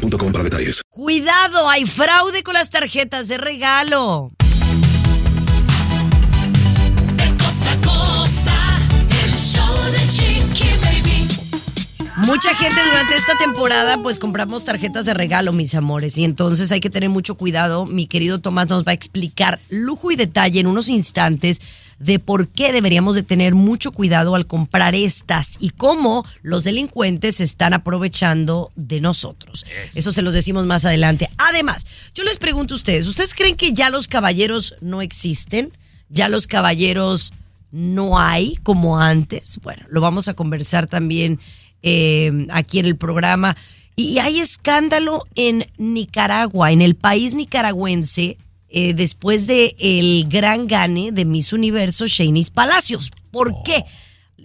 para detalles. Cuidado, hay fraude con las tarjetas de regalo. De costa a costa, el show de Chiqui Baby. Mucha gente durante esta temporada pues compramos tarjetas de regalo, mis amores, y entonces hay que tener mucho cuidado. Mi querido Tomás nos va a explicar lujo y detalle en unos instantes de por qué deberíamos de tener mucho cuidado al comprar estas y cómo los delincuentes se están aprovechando de nosotros. Eso se los decimos más adelante. Además, yo les pregunto a ustedes, ¿ustedes creen que ya los caballeros no existen? ¿Ya los caballeros no hay como antes? Bueno, lo vamos a conversar también eh, aquí en el programa. Y hay escándalo en Nicaragua, en el país nicaragüense, eh, después de el gran gane de Miss Universo, Shanice Palacios. ¿Por qué?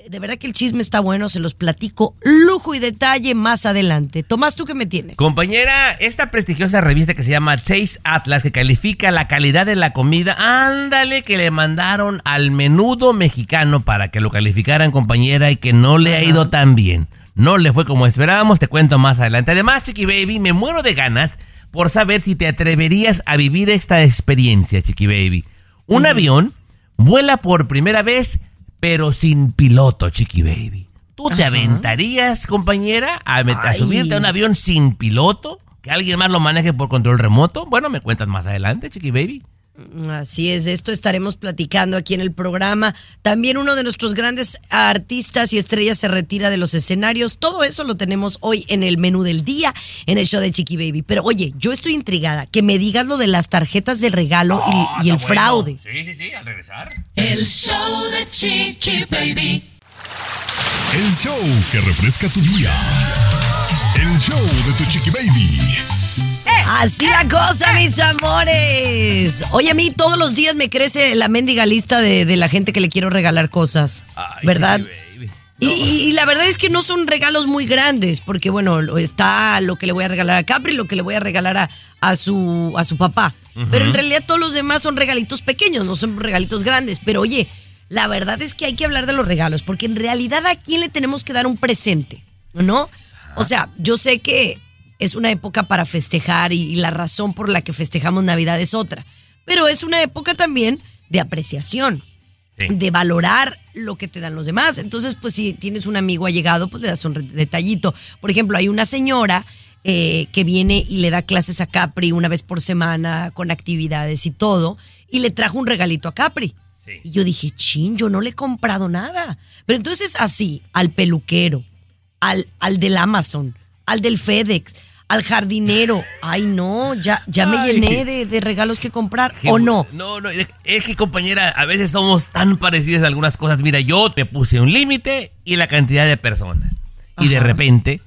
De verdad que el chisme está bueno, se los platico lujo y detalle más adelante. Tomás, ¿tú qué me tienes? Compañera, esta prestigiosa revista que se llama Taste Atlas, que califica la calidad de la comida, ándale que le mandaron al menudo mexicano para que lo calificaran, compañera, y que no le ha ido tan bien. No le fue como esperábamos, te cuento más adelante. Además, Chiqui Baby, me muero de ganas por saber si te atreverías a vivir esta experiencia, Chiqui Baby. Un avión vuela por primera vez, pero sin piloto, Chiqui Baby. ¿Tú te aventarías, compañera, a, a subirte a un avión sin piloto? ¿Que alguien más lo maneje por control remoto? Bueno, me cuentas más adelante, Chiqui Baby. Así es, de esto estaremos platicando aquí en el programa. También uno de nuestros grandes artistas y estrellas se retira de los escenarios. Todo eso lo tenemos hoy en el menú del día, en el show de Chiqui Baby. Pero oye, yo estoy intrigada. Que me digas lo de las tarjetas de regalo y- y, el fraude. Sí, sí, sí, al regresar. El show de Chiqui Baby. El show que refresca tu día. El show de tu chiqui baby. Así la cosa, mis amores. Oye, a mí todos los días me crece la mendiga lista de, de la gente que le quiero regalar cosas. Ay, ¿Verdad? Y, la verdad es que no son regalos muy grandes, porque bueno, está lo que le voy a regalar a Capri, lo que le voy a regalar a, a su, a su papá. Pero en realidad todos los demás son regalitos pequeños, no son regalitos grandes. Pero oye, la verdad es que hay que hablar de los regalos, porque en realidad a quién le tenemos que dar un presente, ¿no? O sea, yo sé que es una época para festejar y, y la razón por la que festejamos Navidad es otra, pero es una época también de apreciación Sí. de valorar lo que te dan los demás. Entonces, pues si tienes un amigo allegado, pues le das un detallito. Por ejemplo, hay una señora eh, que viene y le da clases a Capri una vez por semana con actividades y todo, y le trajo un regalito a Capri. Sí. Y yo dije, chin, yo no le he comprado nada. Pero entonces así, al peluquero, al, al del Amazon, al del FedEx, al jardinero. Ay, no, ya, ya me Ay. llené de, de regalos que comprar. ¿O no? No, no, es que compañera, a veces somos tan parecidas en algunas cosas. Mira, yo me puse un límite y la cantidad de personas. Y de Ajá. repente,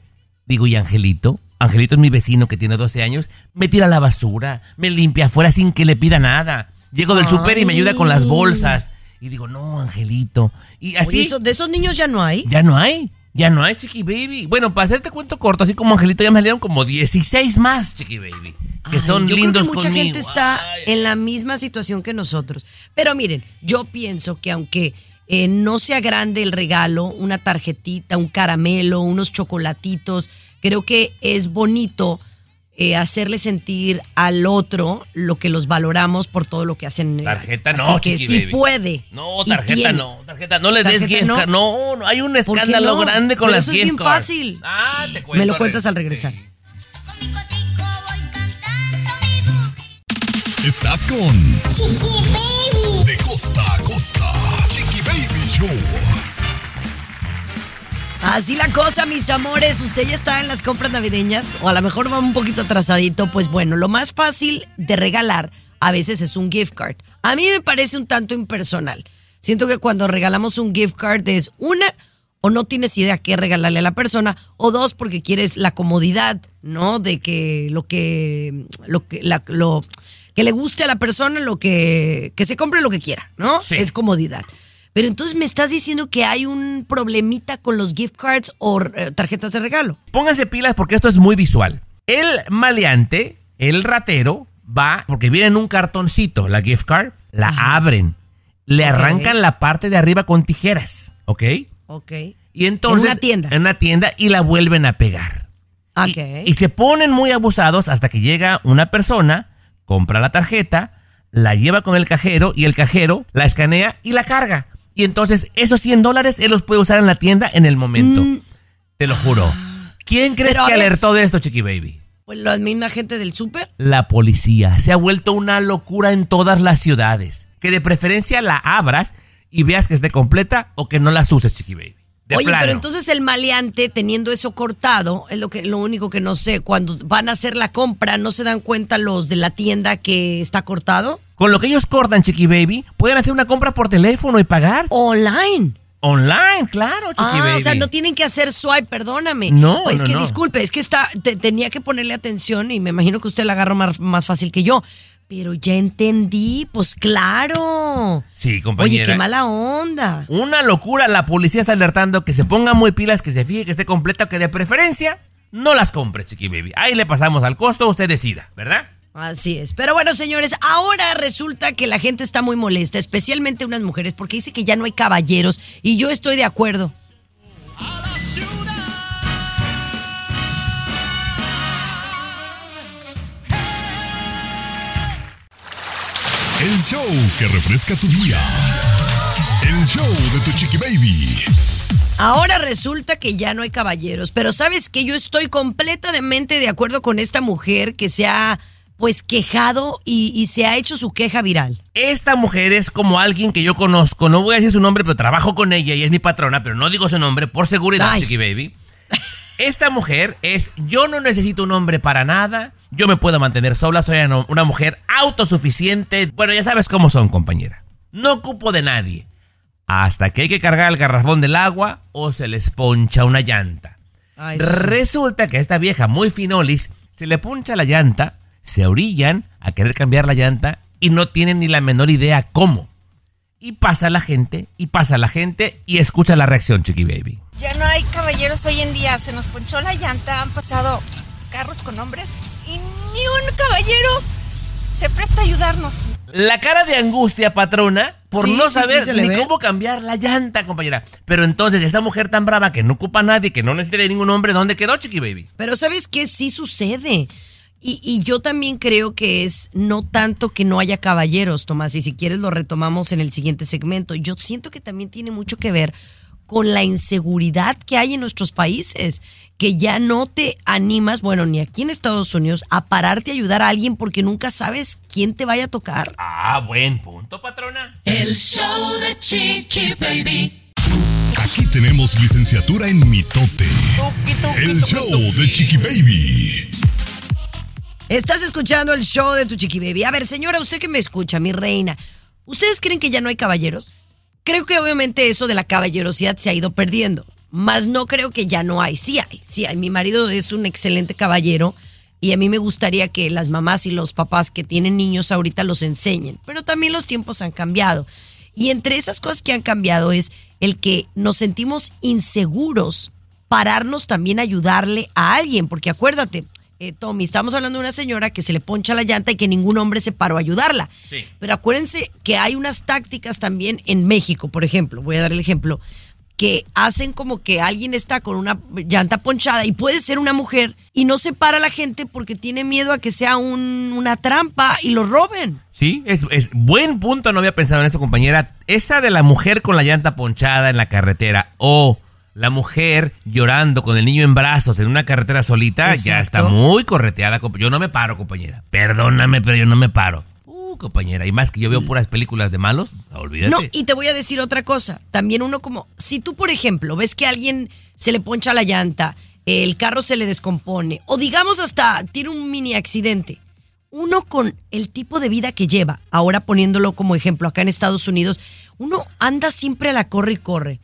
digo, y Angelito, Angelito es mi vecino que tiene 12 años, me tira la basura, me limpia afuera sin que le pida nada. Llego del súper y me ayuda con las bolsas. Y digo, no, Angelito. Y Oye, así, eso- de esos niños ya no hay. ya no hay. Ya no hay, Chiqui Baby. Bueno, para hacerte cuento corto, así como Angelito, ya me salieron como 16 más, Chiqui Baby. Que Ay, son yo lindos creo que mucha conmigo. gente está Ay. en la misma situación que nosotros. Pero miren, yo pienso que aunque eh, no sea grande el regalo, una tarjetita, un caramelo, unos chocolatitos, creo que es bonito eh, hacerle sentir al otro lo que los valoramos por todo lo que hacen. Tarjeta Así no, que Chiqui sí Baby. puede. No, tarjeta no, tarjeta no le des gift no. card. No, no, hay un ¿Por qué escándalo no? grande con Pero las eso es gift bien cards. fácil. Ah, te cuento. Me lo cuentas al regresar. Sí. Estás con De costa a costa. Chiqui Baby Show. Así la cosa, mis amores. Usted ya está en las compras navideñas o a lo mejor va un poquito atrasadito. Pues bueno, lo más fácil de regalar a veces es un gift card. A mí me parece un tanto impersonal. Siento que cuando regalamos un gift card es una o no tienes idea qué regalarle a la persona, o dos, porque quieres la comodidad, ¿no? De que lo que, lo que, la- lo, que le guste a la persona, lo que, que se compre lo que quiera, ¿no? Sí. Es comodidad. Pero entonces me estás diciendo que hay un problemita con los gift cards o eh, tarjetas de regalo. Pónganse pilas porque esto es muy visual. El maleante, el ratero, va, porque viene en un cartoncito la gift card, la abren, le arrancan la parte de arriba con tijeras, ¿ok? Ok. Y entonces. En una tienda. En una tienda y la vuelven a pegar. Y- Ok. Y, se ponen muy abusados hasta que llega una persona, compra la tarjeta, la lleva con el cajero y el cajero la escanea y la carga. Y entonces esos 100 dólares él los puede usar en la tienda en el momento. Te lo juro. ¿Quién crees Mm. Pero, que ver. alertó de esto, Chiqui Baby? Pues la misma gente del súper. La policía. Se ha vuelto una locura en todas las ciudades. Que de preferencia la abras y veas que esté completa o que no las uses, Chiqui Baby. De Oye, plano. pero entonces el maleante teniendo eso cortado, es lo que lo único que no sé, cuando van a hacer la compra, ¿no se dan cuenta los de la tienda que está cortado? Con lo que ellos cortan, Chiqui Baby, pueden hacer una compra por teléfono y pagar. Online. Online, claro, Chiqui Ah, Baby. o sea, no tienen que hacer swipe, perdóname. No, Pues no, que no. disculpe, es que está, te- tenía que ponerle atención y me imagino que usted la agarró más, más fácil que yo. Pero ya entendí, pues claro. Sí, compañera. Oye, qué mala onda. Una locura, la policía está alertando que se pongan muy pilas, que se fije que esté completa, que de preferencia no las compre, Chiqui Baby. Ahí le pasamos al costo, usted decida, ¿verdad? Así es. Pero bueno, señores, ahora resulta que la gente está muy molesta, especialmente unas mujeres, porque dice que ya no hay caballeros y yo estoy de acuerdo. El show que refresca tu día. El show de tu chiqui baby. Ahora resulta que ya no hay caballeros, pero sabes que yo estoy completamente de acuerdo con esta mujer que se ha pues quejado y, y se ha hecho su queja viral. Esta mujer es como alguien que yo conozco, no voy a decir su nombre, pero trabajo con ella y es mi patrona, pero no digo su nombre por seguridad, Ay. Chiqui Baby. Esta mujer es, yo no necesito un hombre para nada, yo me puedo mantener sola, soy una mujer autosuficiente. Bueno, ya sabes cómo son, compañera. No ocupo de nadie. Hasta que hay que cargar el garrafón del agua o se les poncha una llanta. Sí. Resulta que a esta vieja muy finolis se le puncha la llanta, se orillan a querer cambiar la llanta y no tienen ni la menor idea cómo. Y pasa la gente, y pasa la gente, y escucha la reacción, Chiqui Baby. Ya no hay caballeros hoy en día, se nos ponchó la llanta, han pasado carros con hombres y ni un caballero se presta a ayudarnos. La cara de angustia, patrona, por Sí, no sí, sí, saber ni ve. cómo cambiar la llanta, compañera. Pero entonces, esa mujer tan brava que no ocupa a nadie, que no necesita de ningún hombre, ¿dónde quedó, Chiqui Baby? Pero sabes qué sí sucede. Y, y yo también creo que es no tanto que no haya caballeros, Tomás, y si quieres lo retomamos en el siguiente segmento. Yo siento que también tiene mucho que ver con la inseguridad que hay en nuestros países, que ya no te animas, bueno, ni aquí en Estados Unidos, a pararte a ayudar a alguien porque nunca sabes quién te vaya a tocar. Ah, buen punto, patrona. El show de Chiqui Baby. Aquí tenemos licenciatura en mitote. El show de chiqui baby. Estás escuchando el show de tu chiqui baby. A ver, señora, usted que me escucha, mi reina, ¿ustedes creen que ya no hay caballeros? Creo que obviamente eso de la caballerosidad se ha ido perdiendo, mas no creo que ya no hay. Sí hay, sí hay. Mi marido es un excelente caballero y a mí me gustaría que las mamás y los papás que tienen niños ahorita los enseñen, pero también los tiempos han cambiado. Y entre esas cosas que han cambiado es el que nos sentimos inseguros pararnos también a ayudarle a alguien, porque acuérdate, eh, Tommy, estamos hablando de una señora que se le poncha la llanta y que ningún hombre se paró a ayudarla. Sí. Pero acuérdense que hay unas tácticas también en México, por ejemplo, voy a dar el ejemplo, que hacen como que alguien está con una llanta ponchada y puede ser una mujer y no se para la gente porque tiene miedo a que sea un- una trampa y lo roben. Sí, es, es buen punto, no había pensado en eso, compañera. Esa de la mujer con la llanta ponchada en la carretera o la mujer llorando con el niño en brazos en una carretera solita ya está muy correteada. Yo no me paro, compañera. Perdóname, pero yo no me paro. Uh, compañera. Y más que yo veo puras películas de malos, olvídate. No, y te voy a decir otra cosa. También uno como, si tú, por ejemplo, ves que a alguien se le poncha la llanta, el carro se le descompone, o digamos hasta tiene un mini accidente, uno con el tipo de vida que lleva, ahora poniéndolo como ejemplo acá en Estados Unidos, uno anda siempre a la corre y corre.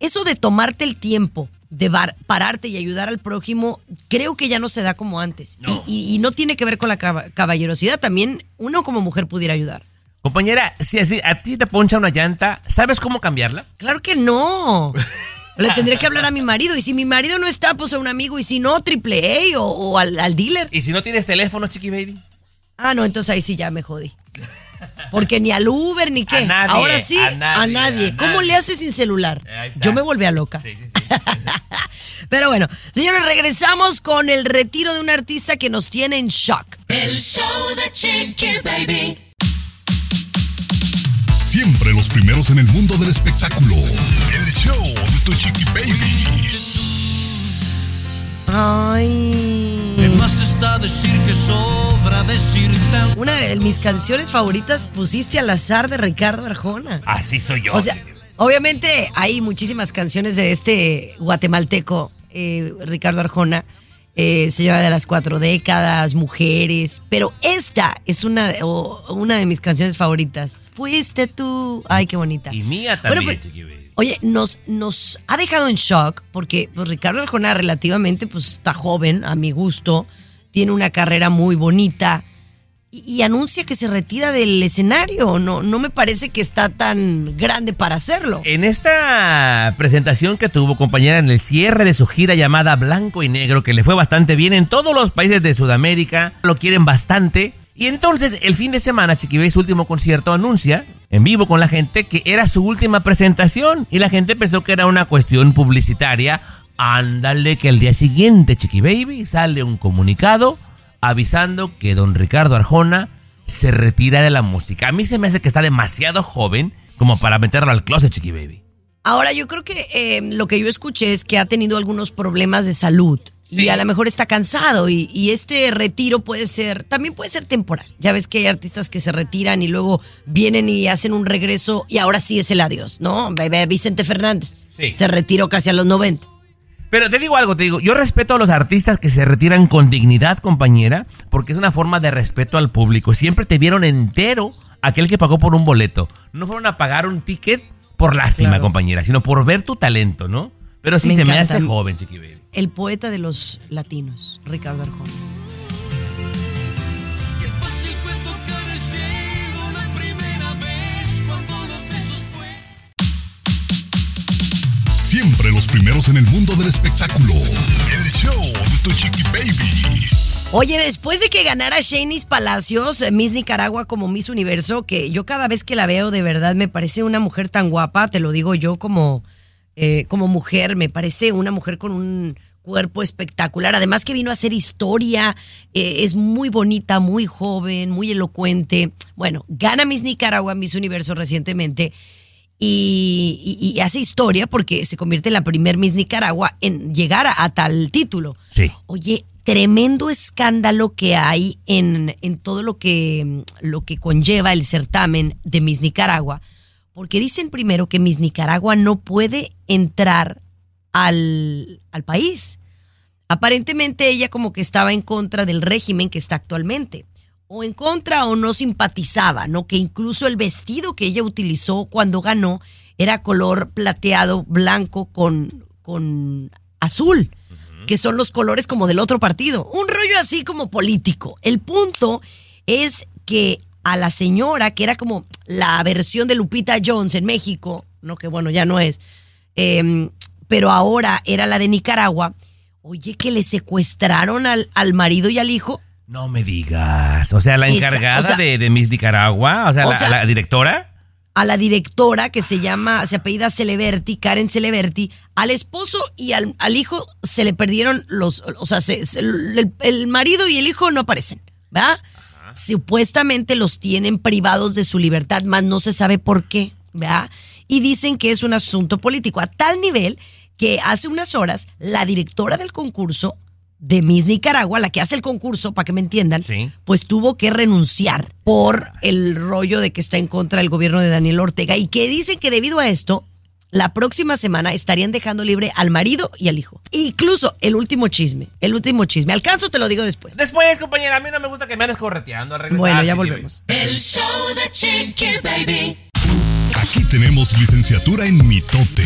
Eso de tomarte el tiempo de bar- pararte y ayudar al prójimo, creo que ya no se da como antes. No. Y, y- y no tiene que ver con la caba- caballerosidad, también uno como mujer pudiera ayudar. Compañera, si así a ti te poncha una llanta, ¿sabes cómo cambiarla? Claro que no. Le tendré que hablar a mi marido. Y si mi marido no está, pues a un amigo. Y si no, triple A o, o al, al dealer. Y si no tienes teléfono, chiqui baby. Ah, no, entonces ahí sí ya me jodí. Porque ni al Uber ni qué. A nadie, Ahora sí, a a nadie, a ¿Cómo nadie. le haces sin celular? Yo me volví a loca. Sí, sí, sí. Pero bueno, señores, regresamos con el retiro de un artista que nos tiene en shock. El show de Chiqui Baby. Siempre los primeros en el mundo del espectáculo. El show de tu chiqui baby. Ay. Decir que sobra decir tan Una de mis canciones favoritas pusiste al azar de Ricardo Arjona. Así soy yo. O sea, obviamente hay muchísimas canciones de este guatemalteco, eh, Ricardo Arjona, eh, Señora de las Cuatro Décadas, Mujeres, pero esta es una, una de mis canciones favoritas. Fuiste tú. Ay, qué bonita. y mía Bueno, también, pues. Oye, nos, nos ha dejado en shock porque pues, Ricardo Arjona relativamente pues, está joven, a mi gusto, tiene una carrera muy bonita y, anuncia que se retira del escenario. No, no me parece que está tan grande para hacerlo. En esta presentación que tuvo compañera en el cierre de su gira llamada Blanco y Negro, que le fue bastante bien en todos los países de Sudamérica, lo quieren bastante. Y entonces el fin de semana Chiquibay su último concierto anuncia en vivo con la gente que era su última presentación y la gente pensó que era una cuestión publicitaria. Ándale que el día siguiente Chiqui Baby sale un comunicado avisando que don Ricardo Arjona se retira de la música. A mí se me hace que está demasiado joven como para meterlo al closet Chiqui Baby. Ahora, yo creo que eh, lo que yo escuché es que ha tenido algunos problemas de salud. Y a lo mejor está cansado y, y este retiro puede ser, también puede ser temporal. Ya ves que hay artistas que se retiran y luego vienen y hacen un regreso y ahora sí es el adiós, ¿no? Vicente Fernández Sí. se retiró casi a los 90. Pero te digo algo, te digo, yo respeto a los artistas que se retiran con dignidad, compañera, porque es una forma de respeto al público. Siempre te vieron entero aquel que pagó por un boleto. No fueron a pagar un ticket por lástima, Claro. compañera, sino por ver tu talento, ¿no? Pero sí Me se me hace joven, chiqui baby. El poeta de los latinos, Ricardo Arjona. Siempre los primeros en el mundo del espectáculo. El show de tu chiqui baby. Oye, después de que ganara Shanice Palacios, eh, Miss Nicaragua como Miss Universo, que yo cada vez que la veo de verdad me parece una mujer tan guapa, te lo digo yo como, eh, como mujer, me parece una mujer con un cuerpo espectacular, además que vino a hacer historia, eh, es muy bonita, muy joven, muy elocuente. Bueno, gana Miss Nicaragua, Miss Universo recientemente y, y- y hace historia porque se convierte en la primer Miss Nicaragua en llegar a, a tal título. Sí. Oye, tremendo escándalo que hay en, en todo lo que, lo que conlleva el certamen de Miss Nicaragua, porque dicen primero que Miss Nicaragua no puede entrar al, al país. Aparentemente ella como que estaba en contra del régimen que está actualmente. O en contra o no simpatizaba, ¿no? Que incluso el vestido que ella utilizó cuando ganó era color plateado blanco con, con azul, que son los colores como del otro partido. Un rollo así como político. El punto es que a la señora, que era como la versión de Lupita Jones en México, no que bueno, ya no es, eh, pero ahora era la de Nicaragua, oye, que le secuestraron al, al marido y al hijo. No me digas. O sea, la Esa- encargada o sea- de, de Miss Nicaragua, o sea, O la, sea- la directora. a la directora que se llama, se apellida Celeberti, Karen Celeberti, al esposo y al, al hijo se le perdieron los, o sea, se- se- el, el marido y el hijo no aparecen, ¿verdad? Supuestamente los tienen privados de su libertad, más no se sabe por qué, ¿verdad? Y dicen que es un asunto político, a tal nivel que hace unas horas la directora del concurso de Miss Nicaragua, la que hace el concurso, para que me entiendan, Sí. pues tuvo que renunciar por el rollo de que está en contra del gobierno de Daniel Ortega y que dicen que debido a esto, la próxima semana estarían dejando libre al marido y al hijo. Incluso el último chisme, el último chisme. Alcanzo, te lo digo después. Después, compañera, a mí no me gusta que me andes correteando. al regresar, Bueno, ya chiqui baby. volvemos. El show de Chiqui Baby. Aquí tenemos licenciatura en mitote.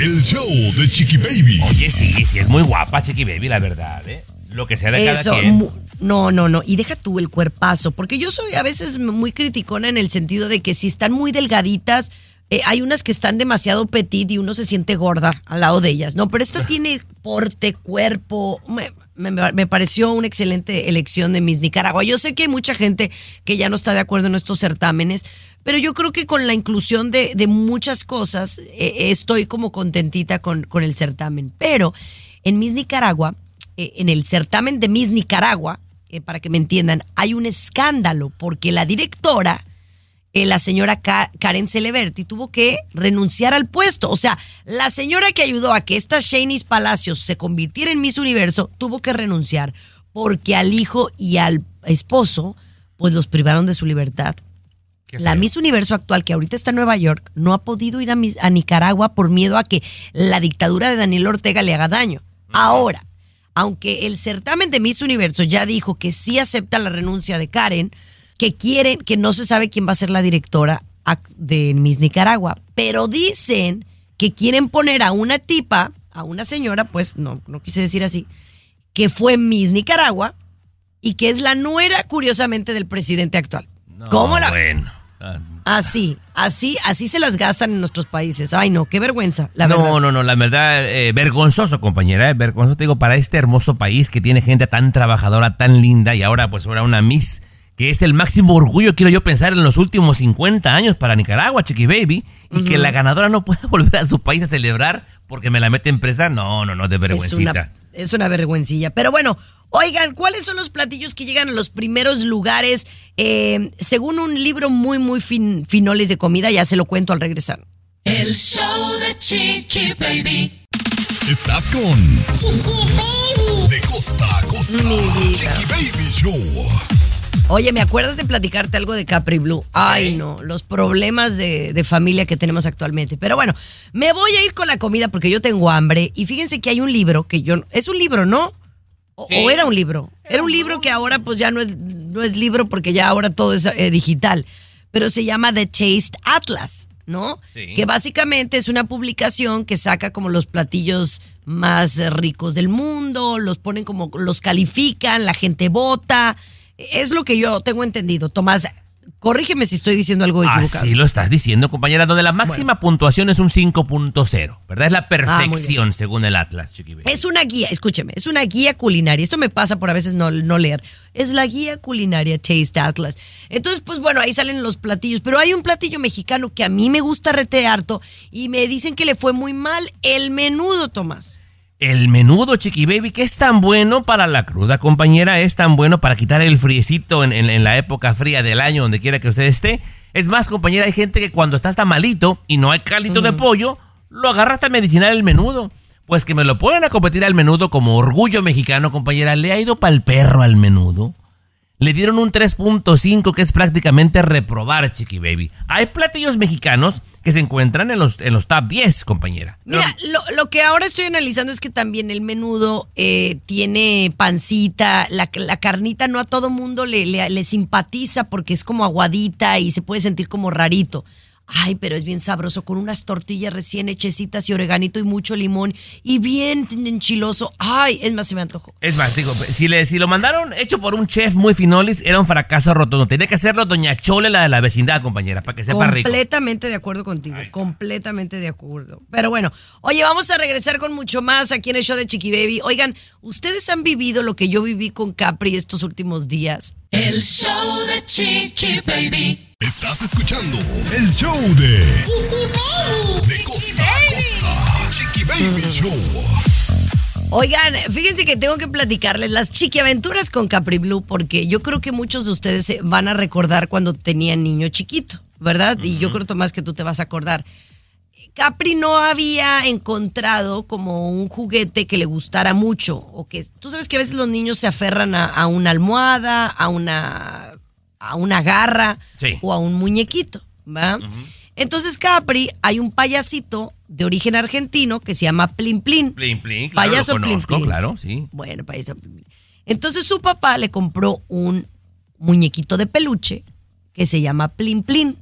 El show de Chiqui Baby. Oye, sí, sí, es muy guapa, Chiqui Baby, la verdad, ¿eh? Lo que sea de Eso, cada quien. no, no, no. Y deja tú el cuerpazo, porque yo soy a veces muy criticona en el sentido de que si están muy delgaditas, eh, hay unas que están demasiado petit y uno se siente gorda al lado de ellas, ¿no? Pero esta tiene porte, cuerpo. Me, me- me pareció una excelente elección de Miss Nicaragua. Yo sé que hay mucha gente que ya no está de acuerdo en estos certámenes, pero yo creo que con la inclusión de, muchas cosas eh, estoy como contentita con, el certamen. Pero en Miss Nicaragua, eh, en el certamen de Miss Nicaragua, eh, para que me entiendan, hay un escándalo porque la directora, la señora Ka- Karen Celeberti, tuvo que renunciar al puesto. O sea, la señora que ayudó a que esta Shanice Palacios se convirtiera en Miss Universo tuvo que renunciar porque al hijo y al esposo, pues los privaron de su libertad. La. Miss Universo actual, que ahorita está en Nueva York, no ha podido ir a, Miss- a Nicaragua por miedo a que la dictadura de Daniel Ortega le haga daño. Ahora, aunque el certamen de Miss Universo ya dijo que sí acepta la renuncia de Karen, que quieren, que no se sabe quién va a ser la directora de Miss Nicaragua, pero dicen que quieren poner a una tipa, a una señora, pues no, no quise decir así, que fue Miss Nicaragua y que es la nuera, curiosamente, del presidente actual. No, ¿Cómo la? Bueno. Así, así, así se las gastan en nuestros países. Ay, no, qué vergüenza, la verdad. no, no, no, la verdad, eh, vergonzoso, compañera, eh, vergonzoso, te digo, para este hermoso país que tiene gente tan trabajadora, tan linda, y ahora pues ahora una Miss, que es el máximo orgullo, quiero yo pensar, en los últimos 50 años para Nicaragua, Chiqui Baby, y que la ganadora no pueda volver a su país a celebrar porque me la mete en presa, no, no, no, de es vergüencita. una, es una vergüencilla. Pero bueno, oigan, ¿cuáles son los platillos que llegan a los primeros lugares? Eh, según un libro muy, muy fin- finoles de comida, ya se lo cuento al regresar. El show de Chiqui Baby. Estás con De costa a costa. Mi vida. Chiqui Baby Show. Oye, ¿me acuerdas de platicarte algo de Capri Blue? Ay, no, los problemas de, de familia que tenemos actualmente. Pero bueno, me voy a ir con la comida porque yo tengo hambre. Y fíjense que hay un libro que yo. Es un libro, ¿no? O, Sí. o era un libro. Era un libro que ahora pues ya no es, no es libro porque ya ahora todo es eh, digital. Pero se llama The Taste Atlas, ¿no? Sí. Que básicamente es una publicación que saca como los platillos más eh, ricos del mundo, los ponen como, los califican, la gente vota. Es lo que yo tengo entendido. Tomás, corrígeme si estoy diciendo algo equivocado. Así lo estás diciendo, compañera, donde la máxima puntuación es un 5.0, ¿verdad? Es la perfección según el Atlas, Chiqui Baby. Es una guía, escúcheme, es una guía culinaria. Esto me pasa por a veces no, no leer. Es la guía culinaria Taste Atlas. Entonces, pues bueno, ahí salen los platillos. Pero hay un platillo mexicano que a mí me gusta rete harto y me dicen que le fue muy mal. El menudo, Tomás. El menudo, Chiqui Baby, que es tan bueno para la cruda, compañera, es tan bueno para quitar el friecito en, en- en la época fría del año, donde quiera que usted esté. Es más, compañera, hay gente que cuando está hasta malito y no hay calito de pollo, lo agarra hasta medicinal el menudo. Pues que me lo ponen a competir al menudo como orgullo mexicano, compañera. Le ha ido pa'l perro al menudo. Le dieron un 3.5 que es prácticamente reprobar, Chiqui Baby. Hay platillos mexicanos que se encuentran en los, en los top 10, compañera. Mira, lo, lo que ahora estoy analizando es que también el menudo eh, tiene pancita, la, la carnita no a todo mundo le, le, le simpatiza porque es como aguadita y se puede sentir como rarito. Ay, pero es bien sabroso con unas tortillas recién hechecitas y oreganito y mucho limón y bien enchiloso. Ay, es más, se me antojó. Es más, digo, si, le, si lo mandaron hecho por un chef muy finolis, era un fracaso rotundo. Tenía que hacerlo Doña Chole, la de la vecindad, compañera, para que sepa rico. Completamente de acuerdo contigo, completamente de acuerdo. Pero bueno, oye, vamos a regresar con mucho más aquí en el show de Chiqui Baby. Oigan, ¿ustedes han vivido lo que yo viví con Capri estos últimos días? El show de Chiqui Baby. Estás escuchando el show de De costa a costa. Chiqui Baby Show. Oigan, fíjense que tengo que platicarles las chiquiaventuras con Capri Blue porque yo creo que muchos de ustedes se van a recordar cuando tenían niño chiquito, ¿verdad? Y yo creo, Tomás, que tú te vas a acordar. Capri no había encontrado como un juguete que le gustara mucho o que tú sabes que a veces los niños se aferran a, a una almohada, a una a una garra Sí. o a un muñequito, ¿va? Entonces Capri hay un payasito de origen argentino que se llama Plin Plin. Plin, plin, claro, Payaso lo conozco, Plin. claro, sí. Bueno, payaso Plin Plin. Entonces su papá le compró un muñequito de peluche que se llama Plin Plin.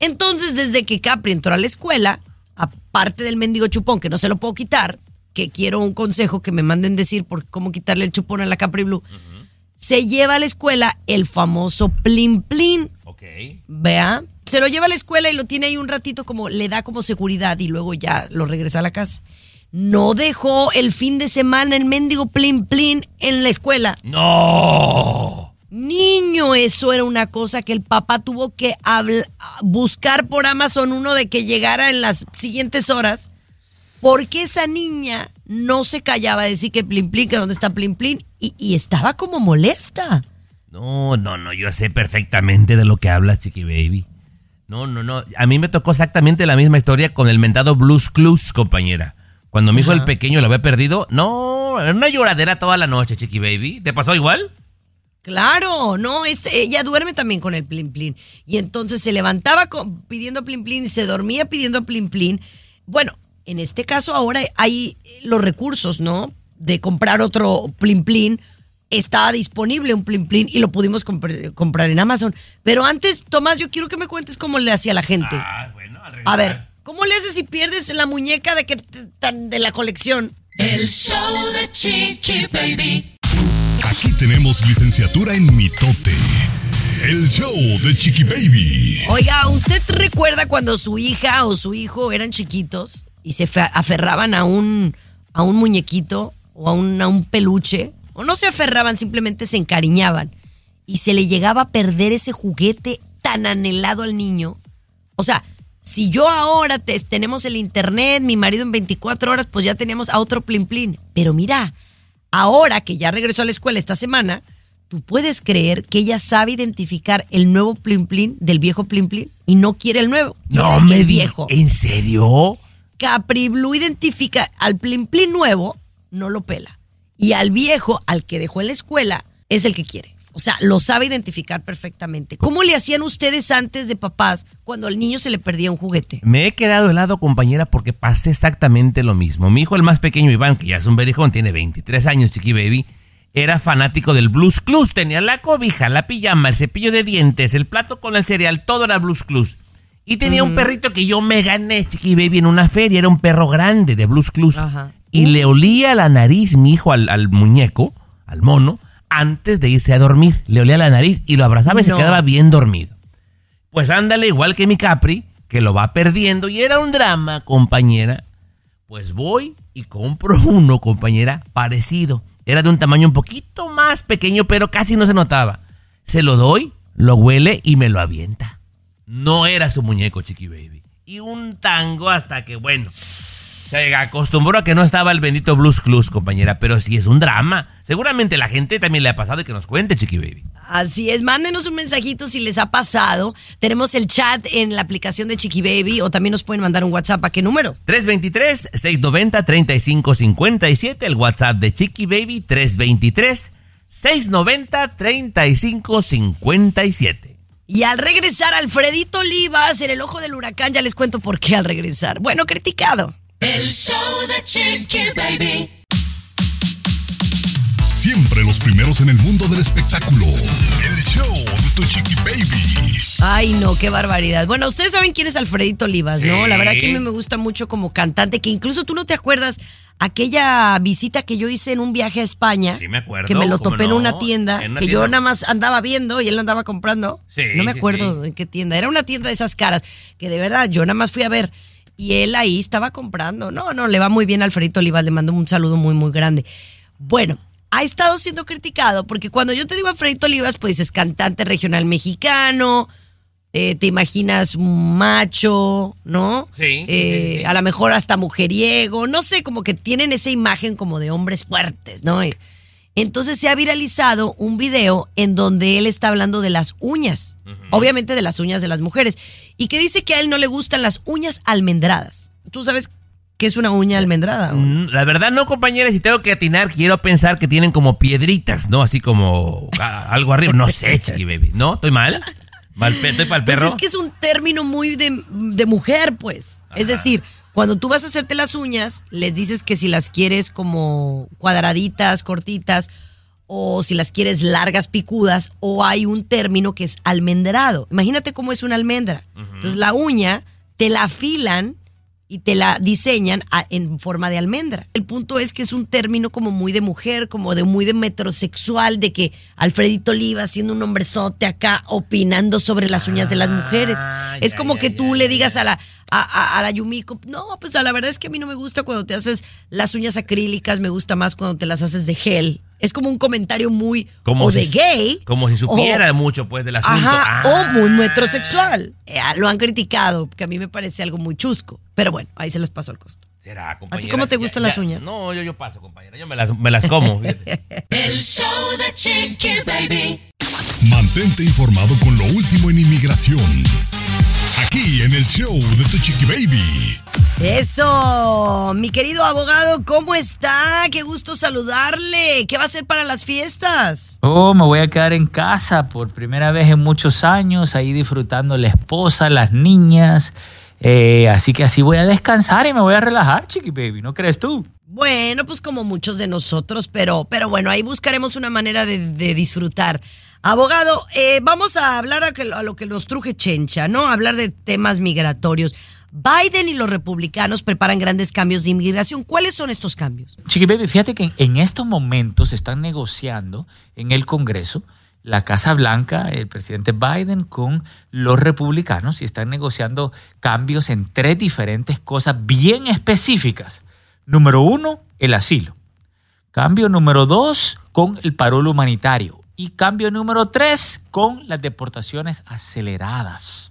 Entonces, desde que Capri entró a la escuela, aparte del mendigo chupón, que no se lo puedo quitar, que quiero un consejo que me manden decir por cómo quitarle el chupón a la Capri Blue, se lleva a la escuela el famoso plin plin. Ok. Vea, se lo lleva a la escuela y lo tiene ahí un ratito como le da como seguridad y luego ya lo regresa a la casa. No dejó el fin de semana el mendigo plin plin en la escuela. ¡No! Niño, eso era una cosa que el papá tuvo que buscar por Amazon uno de que llegara en las siguientes horas. Porque esa niña no se callaba a decir que plin plin, que dónde está plin plin, y, y estaba como molesta. No, no, no, yo sé perfectamente de lo que hablas, Chiqui Baby. No, no, no. A mí me tocó exactamente la misma historia con el mentado Blues Clues, compañera. Cuando mi hijo el pequeño lo había perdido, no, era una lloradera toda la noche, Chiqui Baby. ¿Te pasó igual? Claro, no, este, ella duerme también con el plin plin. Y entonces se levantaba con- pidiendo plin plin y se dormía pidiendo plin plin. Bueno, en este caso ahora hay los recursos, ¿no? De comprar otro plin plin. Estaba disponible un plin plin y lo pudimos compr- comprar en Amazon. Pero antes, Tomás, yo quiero que me cuentes cómo le hacía la gente. Ah, bueno, al A ver, ¿cómo le haces si pierdes la muñeca de, que, de la colección? El show de Chiqui Baby. Aquí tenemos licenciatura en mitote. El show de Chiqui Baby. Oiga, ¿usted recuerda cuando su hija o su hijo eran chiquitos y se fe- aferraban a un, a un muñequito o a un, a un peluche? O no se aferraban, simplemente se encariñaban. Y se le llegaba a perder ese juguete tan anhelado al niño. O sea, si yo ahora te- tenemos el internet, mi marido en 24 horas, pues ya teníamos a otro plin plin. Pero mira, ahora que ya regresó a la escuela esta semana, ¿tú puedes creer que ella sabe identificar el nuevo plin plin del viejo plin plin y no quiere el nuevo? No me viejo. ¿En serio? Capri Blue identifica al plin plin nuevo, no lo pela. Y al viejo, al que dejó en la escuela, es el que quiere. O sea, lo sabe identificar perfectamente. ¿Cómo le hacían ustedes antes de papás cuando al niño se le perdía un juguete? Me he quedado helado, compañera, porque pasé exactamente lo mismo. Mi hijo, el más pequeño, Iván, que ya es un berijón, tiene 23 años, chiqui baby, era fanático del Blues Clues. Tenía la cobija, la pijama, el cepillo de dientes, el plato con el cereal, todo era Blues Clues. Y tenía un perrito que yo me gané, chiqui baby, en una feria. Era un perro grande de Blues Clues. Ajá. Y le olía la nariz, mi hijo, al, al muñeco, al mono, antes de irse a dormir. Le olía la nariz y lo abrazaba y se quedaba bien dormido. Pues ándale, igual que mi Capri, que lo va perdiendo y era un drama, compañera. Pues voy y compro uno, compañera, parecido. Era de un tamaño un poquito más pequeño, pero casi no se notaba. Se lo doy, lo huele y me lo avienta. No era su muñeco, Chiqui Baby. Y un tango hasta que, bueno, se acostumbró a que no estaba el bendito Blues Clues, compañera, pero sí es un drama. Seguramente la gente también le ha pasado y que nos cuente, Chiqui Baby. Así es, mándenos un mensajito si les ha pasado. Tenemos el chat en la aplicación de Chiqui Baby o también nos pueden mandar un WhatsApp. ¿A qué número? 323-690-3557, el WhatsApp de Chiqui Baby, 323-690-3557. Y al regresar, Alfredito Olivas en el ojo del huracán, ya les cuento por qué al regresar. Bueno, criticado. El show de Chiqui Baby. Siempre los primeros en el mundo del espectáculo. El show Ay, no, qué barbaridad. Bueno, ustedes saben quién es Alfredito Olivas, ¿no? Sí. La verdad que a mí me gusta mucho como cantante, que incluso tú no te acuerdas aquella visita que yo hice en un viaje a España. Sí, me acuerdo, Que me lo ¿cómo topé en una tienda, En una que yo nada más andaba viendo y él andaba comprando. Sí, no me acuerdo sí. en qué tienda. Era una tienda de esas caras, que de verdad yo nada más fui a ver. Y él ahí estaba comprando. No, no, le va muy bien a Alfredito Olivas, le mando un saludo muy, muy grande. Bueno, ha estado siendo criticado porque cuando yo te digo Alfredito Olivas, pues es cantante regional mexicano, eh, te imaginas un macho, ¿no? Sí, Eh, sí, sí. A lo mejor hasta mujeriego, no sé, como que tienen esa imagen como de hombres fuertes, ¿no? Eh, Entonces se ha viralizado un video en donde él está hablando de las uñas, obviamente de las uñas de las mujeres, y que dice que a él no le gustan las uñas almendradas. ¿Tú sabes qué es una uña almendrada? o? Mm, La verdad no, compañera, si tengo que atinar, quiero pensar que tienen como piedritas, ¿no? Así como ah, algo arriba. No sé, Chiqui Baby. ¿No? ¿Estoy mal? ¿Mal pe- ¿Estoy para el Pues es que es un término muy de, de mujer, pues. Es decir, cuando tú vas a hacerte las uñas, les dices que si las quieres como cuadraditas, cortitas, o si las quieres largas, picudas, o hay un término que es almendrado. Imagínate cómo es una almendra. Entonces la uña te la afilan y te la diseñan a- en forma de almendra. El punto es que es un término como muy de mujer, como de muy de metrosexual, de que Alfredito Oliva siendo un hombrezote acá opinando sobre las uñas de las mujeres. Ah, es ya, como ya, que tú ya, le digas a la a, a- a la Yumiko, no, pues a la verdad es que a mí no me gusta cuando te haces las uñas acrílicas, me gusta más cuando te las haces de gel. Es como un comentario muy Como o si- de gay. Como si o- supiera mucho, pues, del asunto. Ajá, Ah. o muy metrosexual. Eh, lo han criticado, que a mí me parece algo muy chusco. Pero bueno, ahí se les pasó el costo. Será, compañera. cómo te Ya- gustan ya- las uñas? No, yo, yo paso, compañera. Yo me las, me las como. El show de Chiqui Baby. Mantente informado con lo último en inmigración. Aquí en el show de Tu Chiqui Baby. Eso, mi querido abogado, ¿cómo está? Qué gusto saludarle. ¿Qué va a hacer para las fiestas? Oh, me voy a quedar en casa por primera vez en muchos años, ahí disfrutando la esposa, las niñas. Eh, así que así voy a descansar y me voy a relajar, chiqui baby, ¿no crees tú? Bueno, pues como muchos de nosotros, pero, pero bueno, ahí buscaremos una manera de, de disfrutar. Abogado, eh, vamos a hablar a, lo que nos truje Chencha, ¿no? Hablar de temas migratorios. Biden y los republicanos preparan grandes cambios de inmigración. ¿Cuáles son estos cambios? Chiqui baby, fíjate que en, estos momentos están negociando en el Congreso la Casa Blanca, el presidente Biden con los republicanos y están negociando cambios en tres diferentes cosas bien específicas. Número uno, el asilo. Cambio número dos, con el parol humanitario. Y cambio número tres, con las deportaciones aceleradas.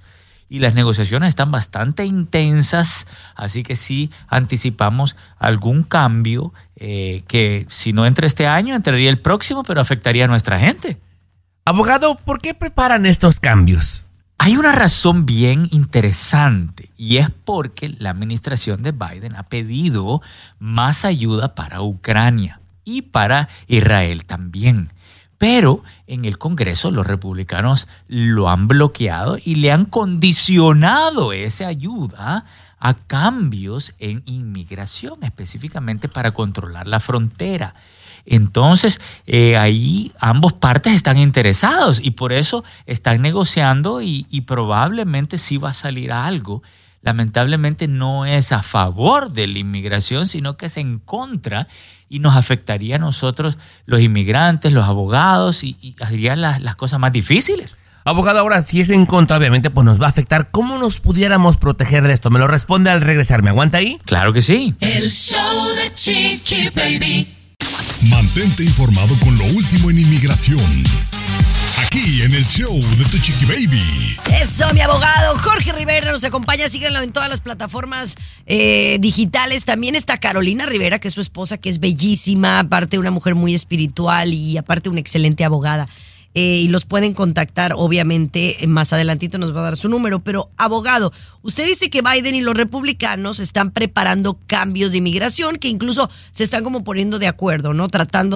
Y las negociaciones están bastante intensas, así que sí anticipamos algún cambio eh, que si no entra este año, entraría el próximo, pero afectaría a nuestra gente. Abogado, ¿por qué preparan estos cambios? Hay una razón bien interesante y es porque la administración de Biden ha pedido más ayuda para Ucrania y para Israel también. Pero en el Congreso los republicanos lo han bloqueado y le han condicionado esa ayuda a cambios en inmigración, específicamente para controlar la frontera. Entonces, eh, ahí ambos partes están interesados y por eso están negociando y, y probablemente sí va a salir algo. Lamentablemente no es a favor de la inmigración, sino que es en contra y nos afectaría a nosotros, los inmigrantes, los abogados y, y haría las, las cosas más difíciles. Abogado, ahora, si es en contra, obviamente, pues nos va a afectar. ¿Cómo nos pudiéramos proteger de esto? Me lo responde al regresar. ¿Me aguanta ahí? Claro que sí. El show de Chiqui Baby. Mantente informado con lo último en inmigración. Aquí en el show de Tu Chiqui Baby. Eso, mi abogado Jorge Rivera nos acompaña. Síganlo en todas las plataformas eh, digitales. También está Carolina Rivera, que es su esposa, que es bellísima, aparte una mujer muy espiritual y aparte una excelente abogada. Eh, y los pueden contactar, obviamente, eh, más adelantito nos va a dar su número. Pero, abogado, usted dice que Biden y los republicanos están preparando cambios de inmigración, que incluso se están como poniendo de acuerdo, ¿no? Tratando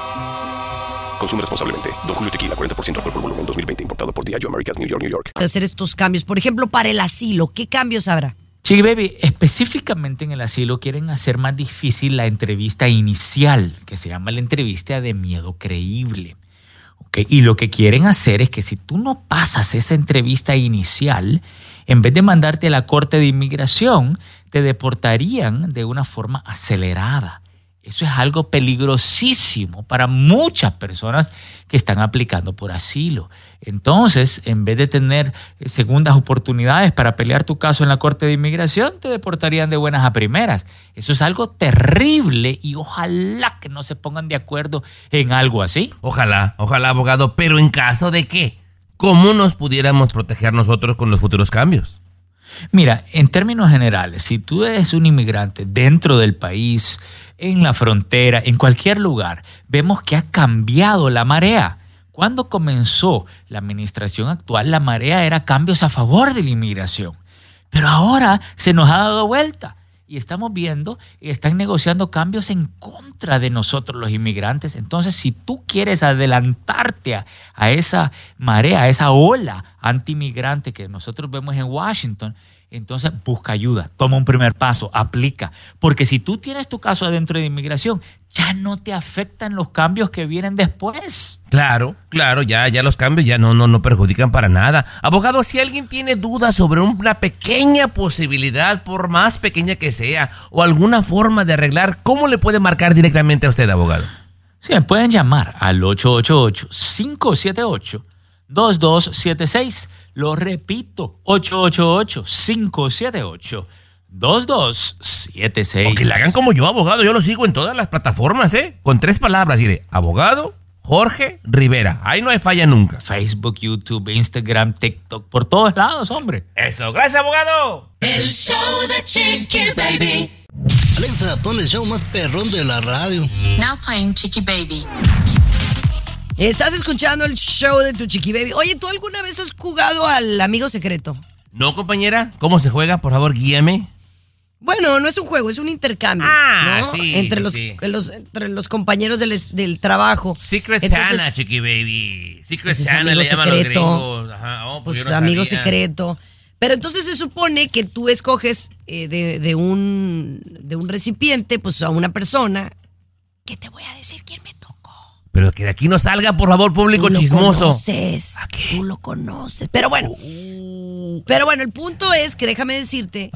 Consume responsablemente. Don Julio Tequila, 40% alcohol por volumen, 2020. Importado por Diageo Americas, New York, New York. hacer estos cambios. Por ejemplo, para el asilo, ¿qué cambios habrá? Chiqui Baby, específicamente en el asilo quieren hacer más difícil la entrevista inicial, que se llama la entrevista de miedo creíble. ¿ok? Y lo que quieren hacer es que si tú no pasas esa entrevista inicial, en vez de mandarte a la corte de inmigración, te deportarían de una forma acelerada. Eso es algo peligrosísimo para muchas personas que están aplicando por asilo. Entonces, en vez de tener eh, segundas oportunidades para pelear tu caso en la Corte de Inmigración, te deportarían de buenas a primeras. Eso es algo terrible y ojalá que no se pongan de acuerdo en algo así. Ojalá, ojalá, abogado. Pero en caso de qué? ¿Cómo nos pudiéramos proteger nosotros con los futuros cambios? Mira, en términos generales, si tú eres un inmigrante dentro del país, en la frontera, en cualquier lugar, vemos que ha cambiado la marea. Cuando comenzó la administración actual, la marea era cambios a favor de la inmigración. Pero ahora se nos ha dado vuelta. Y estamos viendo están negociando cambios en contra de nosotros los inmigrantes. Entonces, si tú quieres adelantarte a, a esa marea, a esa ola antimigrante que nosotros vemos en Washington, entonces busca ayuda, toma un primer paso, aplica. Porque si tú tienes tu caso adentro de inmigración, ya no te afectan los cambios que vienen después. Claro, claro, ya, ya los cambios ya no, no, no perjudican para nada. Abogado, si alguien tiene dudas sobre una pequeña posibilidad, por más pequeña que sea, o alguna forma de arreglar, ¿cómo le puede marcar directamente a usted, abogado? Sí, me pueden llamar al 888-578-2276. Lo repito, 888-578-2276. O que le hagan como yo, abogado. Yo lo sigo en todas las plataformas, ¿eh? Con tres palabras, diré, abogado Jorge Rivera. Ahí no hay falla nunca. Facebook, YouTube, Instagram, TikTok, por todos lados, hombre. Eso, gracias, abogado. El show de Chiqui Baby. Alexa, pon el show más perrón de la radio. Now playing Chiqui Baby. Estás escuchando el show de tu chiqui baby. Oye, ¿tú alguna vez has jugado al amigo secreto? No, compañera, ¿cómo se juega? Por favor, guíame. Bueno, no es un juego, es un intercambio. Ah, ¿no? sí, entre sí, los, sí. los- entre los compañeros del, del trabajo. Secret Entonces, Santa, chiqui baby. Secret pues es Santa le llaman los gringos. Ajá, oh, pues Pues no amigo sabía. secreto. Pero entonces se supone que tú escoges eh, de, de un, de un recipiente, pues a una persona. ¿Qué te voy a decir quién me? Pero que de aquí no salga, por favor, público Tú lo chismoso. conoces. Tú lo conoces. Pero bueno. Pero bueno, el punto es que déjame decirte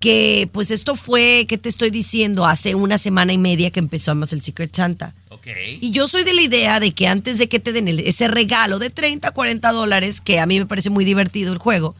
que pues esto fue, ¿qué te estoy diciendo? Hace una semana y media que empezamos el Secret Santa. Ok. Y yo soy de la idea de que antes de que te den el- ese regalo de 30, 40 dólares, que a mí me parece muy divertido el juego,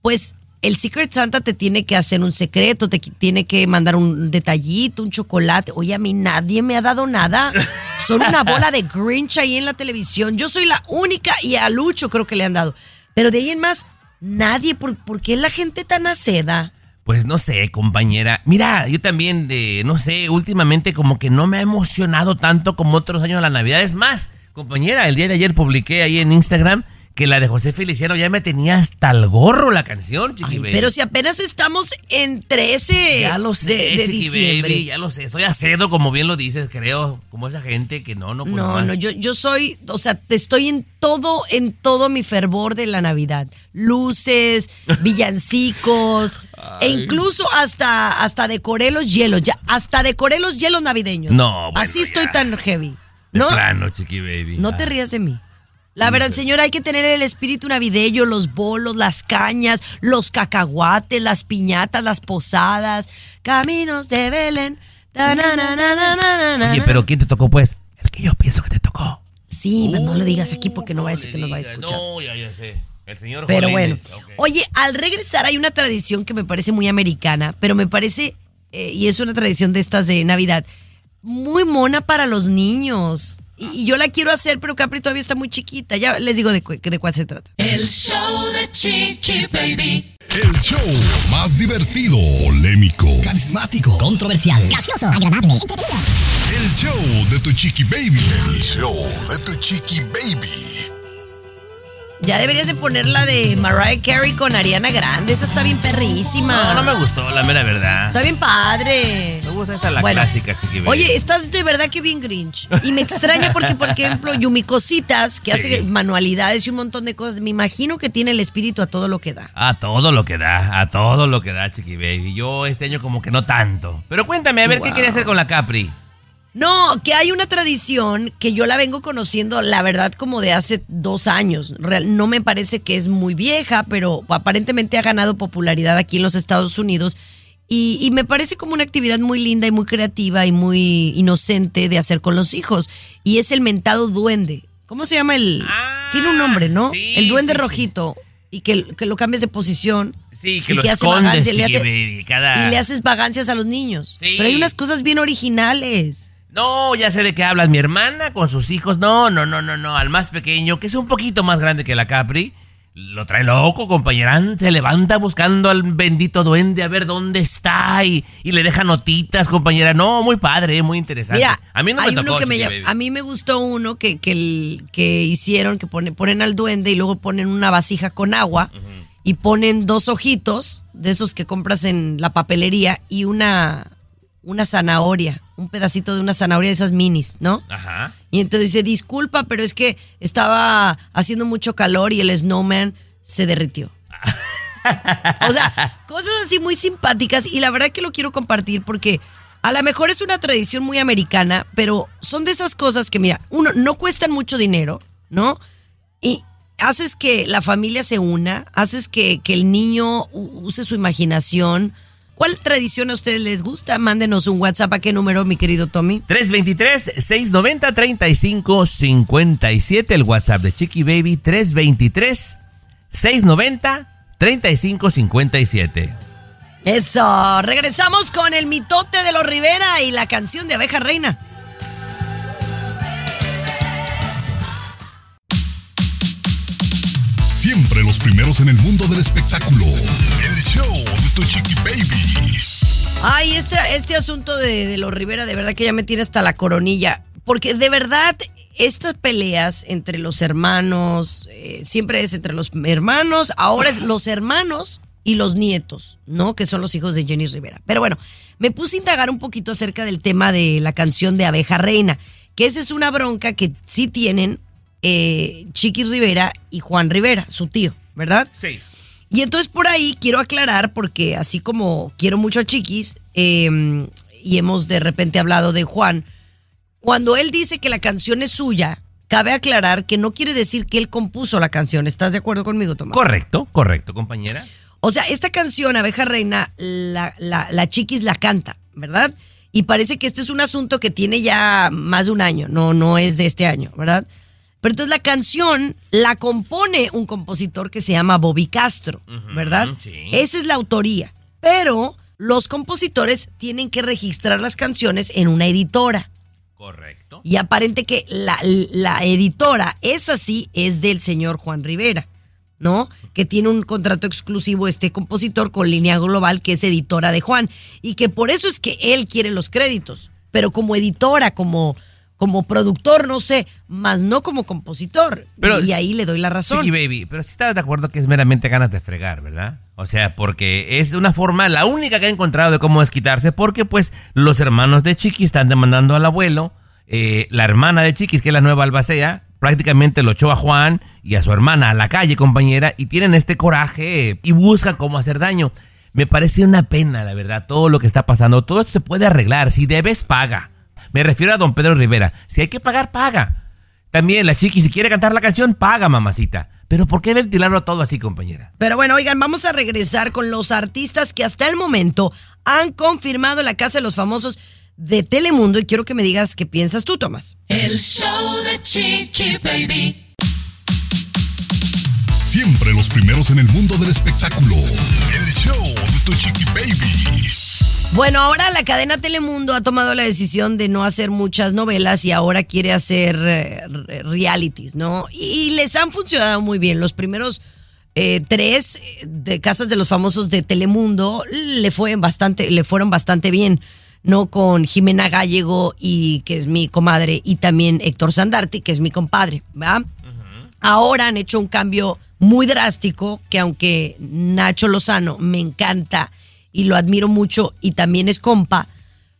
pues el Secret Santa te tiene que hacer un secreto, te tiene que mandar un detallito, un chocolate. Oye, a mí nadie me ha dado nada. Son una bola de Grinch ahí en la televisión. Yo soy la única y a Lucho creo que le han dado. Pero de ahí en más, nadie. ¿Por, por qué la gente tan aceda? Pues no sé, compañera. Mira, yo también, de, no sé, últimamente como que no me ha emocionado tanto como otros años de la Navidad. Es más, compañera, el día de ayer publiqué ahí en Instagram que la de José Feliciano ya me tenía hasta el gorro la canción, chiqui baby. Pero si apenas estamos en 13 Ya lo sé, de, de chiqui diciembre. baby, ya lo sé. Soy acedo, como bien lo dices, creo. Como esa gente que no, no, pues No, nomás. no, yo, yo soy, o sea, te estoy en todo, en todo mi fervor de la Navidad. Luces, villancicos, e incluso hasta, hasta decoré los hielos, ya, hasta decoré los hielos navideños. No, bueno, Así estoy tan heavy. De ¿No? plano, chiqui baby. No te rías de mí. La verdad, señor, hay que tener el espíritu navideño, los bolos, las cañas, los cacahuates, las piñatas, las posadas, caminos de Belén. ta, na, na, na, na, na, na, Oye, pero ¿quién te tocó, pues? El que yo pienso que te tocó. Sí, pero no lo digas aquí porque no va a decir que nos va a escuchar. No, ya, ya sé. El señor Pero bueno, Jolines, ok. oye, al regresar hay una tradición que me parece muy americana, pero me parece, eh, y es una tradición de estas de Navidad, muy mona para los niños. Y, y yo la quiero hacer, pero Capri todavía está muy chiquita. Ya les digo de, cu- de cuál se trata. El show de Chiqui Baby. El show más divertido, polémico, Carismático, controversial. Gracioso, agradable, entretenido. el show de tu chiqui baby. El show de tu chiqui baby. Ya deberías de poner la de Mariah Carey con Ariana Grande. Esa está bien perrísima. No, no me gustó, la mera verdad. Está bien padre. Me gusta esta la Bueno, clásica, chiqui baby. Oye, estás de verdad que bien Grinch. Y me extraña porque, por ejemplo, Yumi Cositas, que hace manualidades y un montón de cosas, me imagino que tiene el espíritu a todo lo que da. A todo lo que da, a todo lo que da, chiqui baby. Yo este año como que no tanto. Pero cuéntame, a ver, ¿qué quería hacer con la Capri? No, que hay una tradición que yo la vengo conociendo, la verdad, como de hace dos años. Real- no me parece que es muy vieja, pero aparentemente ha ganado popularidad aquí en los Estados Unidos. Y, y me parece como una actividad muy linda y muy creativa y muy inocente de hacer con los hijos. Y es el mentado duende. ¿Cómo se llama el...? Tiene un nombre, ¿no? sí, el duende sí, sí. rojito. Y que, que lo cambies de posición. Sí, que y lo hace escondes, vagancia, le hace-. Cada... Y le haces vagancias a los niños. Sí. Pero hay unas cosas bien originales. No, ya sé de qué hablas. Mi hermana con sus hijos. No, no, no, no, no. Al más pequeño, que es un poquito más grande que la Capri. Lo trae loco, compañera. Se levanta buscando al bendito duende a ver dónde está y, y le deja notitas, compañera. No, muy padre, muy interesante. Mira, a mí no me tocó, me a mí me gustó uno que, que, el- que hicieron, que pone- ponen al duende y luego ponen una vasija con agua y ponen dos ojitos de esos que compras en la papelería y una, una zanahoria, un pedacito de una zanahoria de esas minis, ¿no? Ajá. Y entonces dice, disculpa, pero es que estaba haciendo mucho calor y el snowman se derritió. o sea, cosas así muy simpáticas y la verdad que lo quiero compartir porque a lo mejor es una tradición muy americana, pero son de esas cosas que, mira, uno, no cuestan mucho dinero, ¿no? Y haces que la familia se una, haces que, que el niño use su imaginación. ¿Cuál tradición a ustedes les gusta? Mándenos un WhatsApp. ¿A qué número, mi querido Tommy? 323-690-3557, el WhatsApp de Chiqui Baby, 323-690-3557. Eso, regresamos con el mitote de los Rivera y la canción de Abeja Reina. Siempre los primeros en el mundo del espectáculo. El show de tu chiqui baby. Ay, este, este asunto de, los Rivera, de verdad que ya me tiene hasta la coronilla. Porque de verdad, estas peleas entre los hermanos, eh, siempre es entre los hermanos, ahora es los hermanos y los nietos, ¿no? Que son los hijos de Jenny Rivera. Pero bueno, me puse a indagar un poquito acerca del tema de la canción de Abeja Reina, que esa es una bronca que sí tienen eh, Chiquis Rivera y Juan Rivera, su tío, ¿verdad? Sí. Y entonces por ahí quiero aclarar, porque así como quiero mucho a Chiquis, eh, y hemos de repente hablado de Juan, cuando él dice que la canción es suya, cabe aclarar que no quiere decir que él compuso la canción. ¿Estás de acuerdo conmigo, Tomás? Correcto, correcto, compañera. O sea, esta canción, Abeja Reina, la, la, la Chiquis la canta, ¿verdad? Y parece que este es un asunto que tiene ya más de un año, no, no es de este año, ¿verdad? Pero entonces la canción la compone un compositor que se llama Bobby Castro, ¿verdad? sí. Esa es la autoría. Pero los compositores tienen que registrar las canciones en una editora. Correcto. Y aparente que la, la editora, esa sí, es del señor Juan Rivera, ¿no? Que tiene un contrato exclusivo este compositor con Línea Global, que es editora de Juan. Y que por eso es que él quiere los créditos. Pero como editora, como, como productor, no sé, más no como compositor. Pero y ahí le doy la razón. Chiqui Baby, pero sí estás de acuerdo que es meramente ganas de fregar, ¿verdad? O sea, porque es una forma, la única que ha encontrado de cómo desquitarse, porque pues los hermanos de Chiqui están demandando al abuelo, eh, la hermana de Chiquis, que es la nueva albacea, prácticamente lo echó a Juan y a su hermana a la calle, compañera, y tienen este coraje y buscan cómo hacer daño. Me parece una pena, la verdad, todo lo que está pasando. Todo esto se puede arreglar. Si debes, paga. Me refiero a don Pedro Rivera. Si hay que pagar, paga. También la chiqui, si quiere cantar la canción, paga, mamacita. Pero ¿por qué ventilarlo todo así, compañera? Pero bueno, oigan, vamos a regresar con los artistas que hasta el momento han confirmado la Casa de los Famosos de Telemundo y quiero que me digas qué piensas tú, Tomás. El show de Chiqui Baby. Siempre los primeros en el mundo del espectáculo. El show de tu chiqui baby. Bueno, ahora la cadena Telemundo ha tomado la decisión de no hacer muchas novelas y ahora quiere hacer eh, re- realities, ¿no? Y, y les han funcionado muy bien. Los primeros eh, tres eh, de Casas de los Famosos de Telemundo le, fue bastante, le fueron bastante bien, ¿no? Con Jimena Gallego, y que es mi comadre, y también Héctor Sandarti, que es mi compadre, ¿verdad? Ahora han hecho un cambio muy drástico que aunque Nacho Lozano me encanta y lo admiro mucho y también es compa,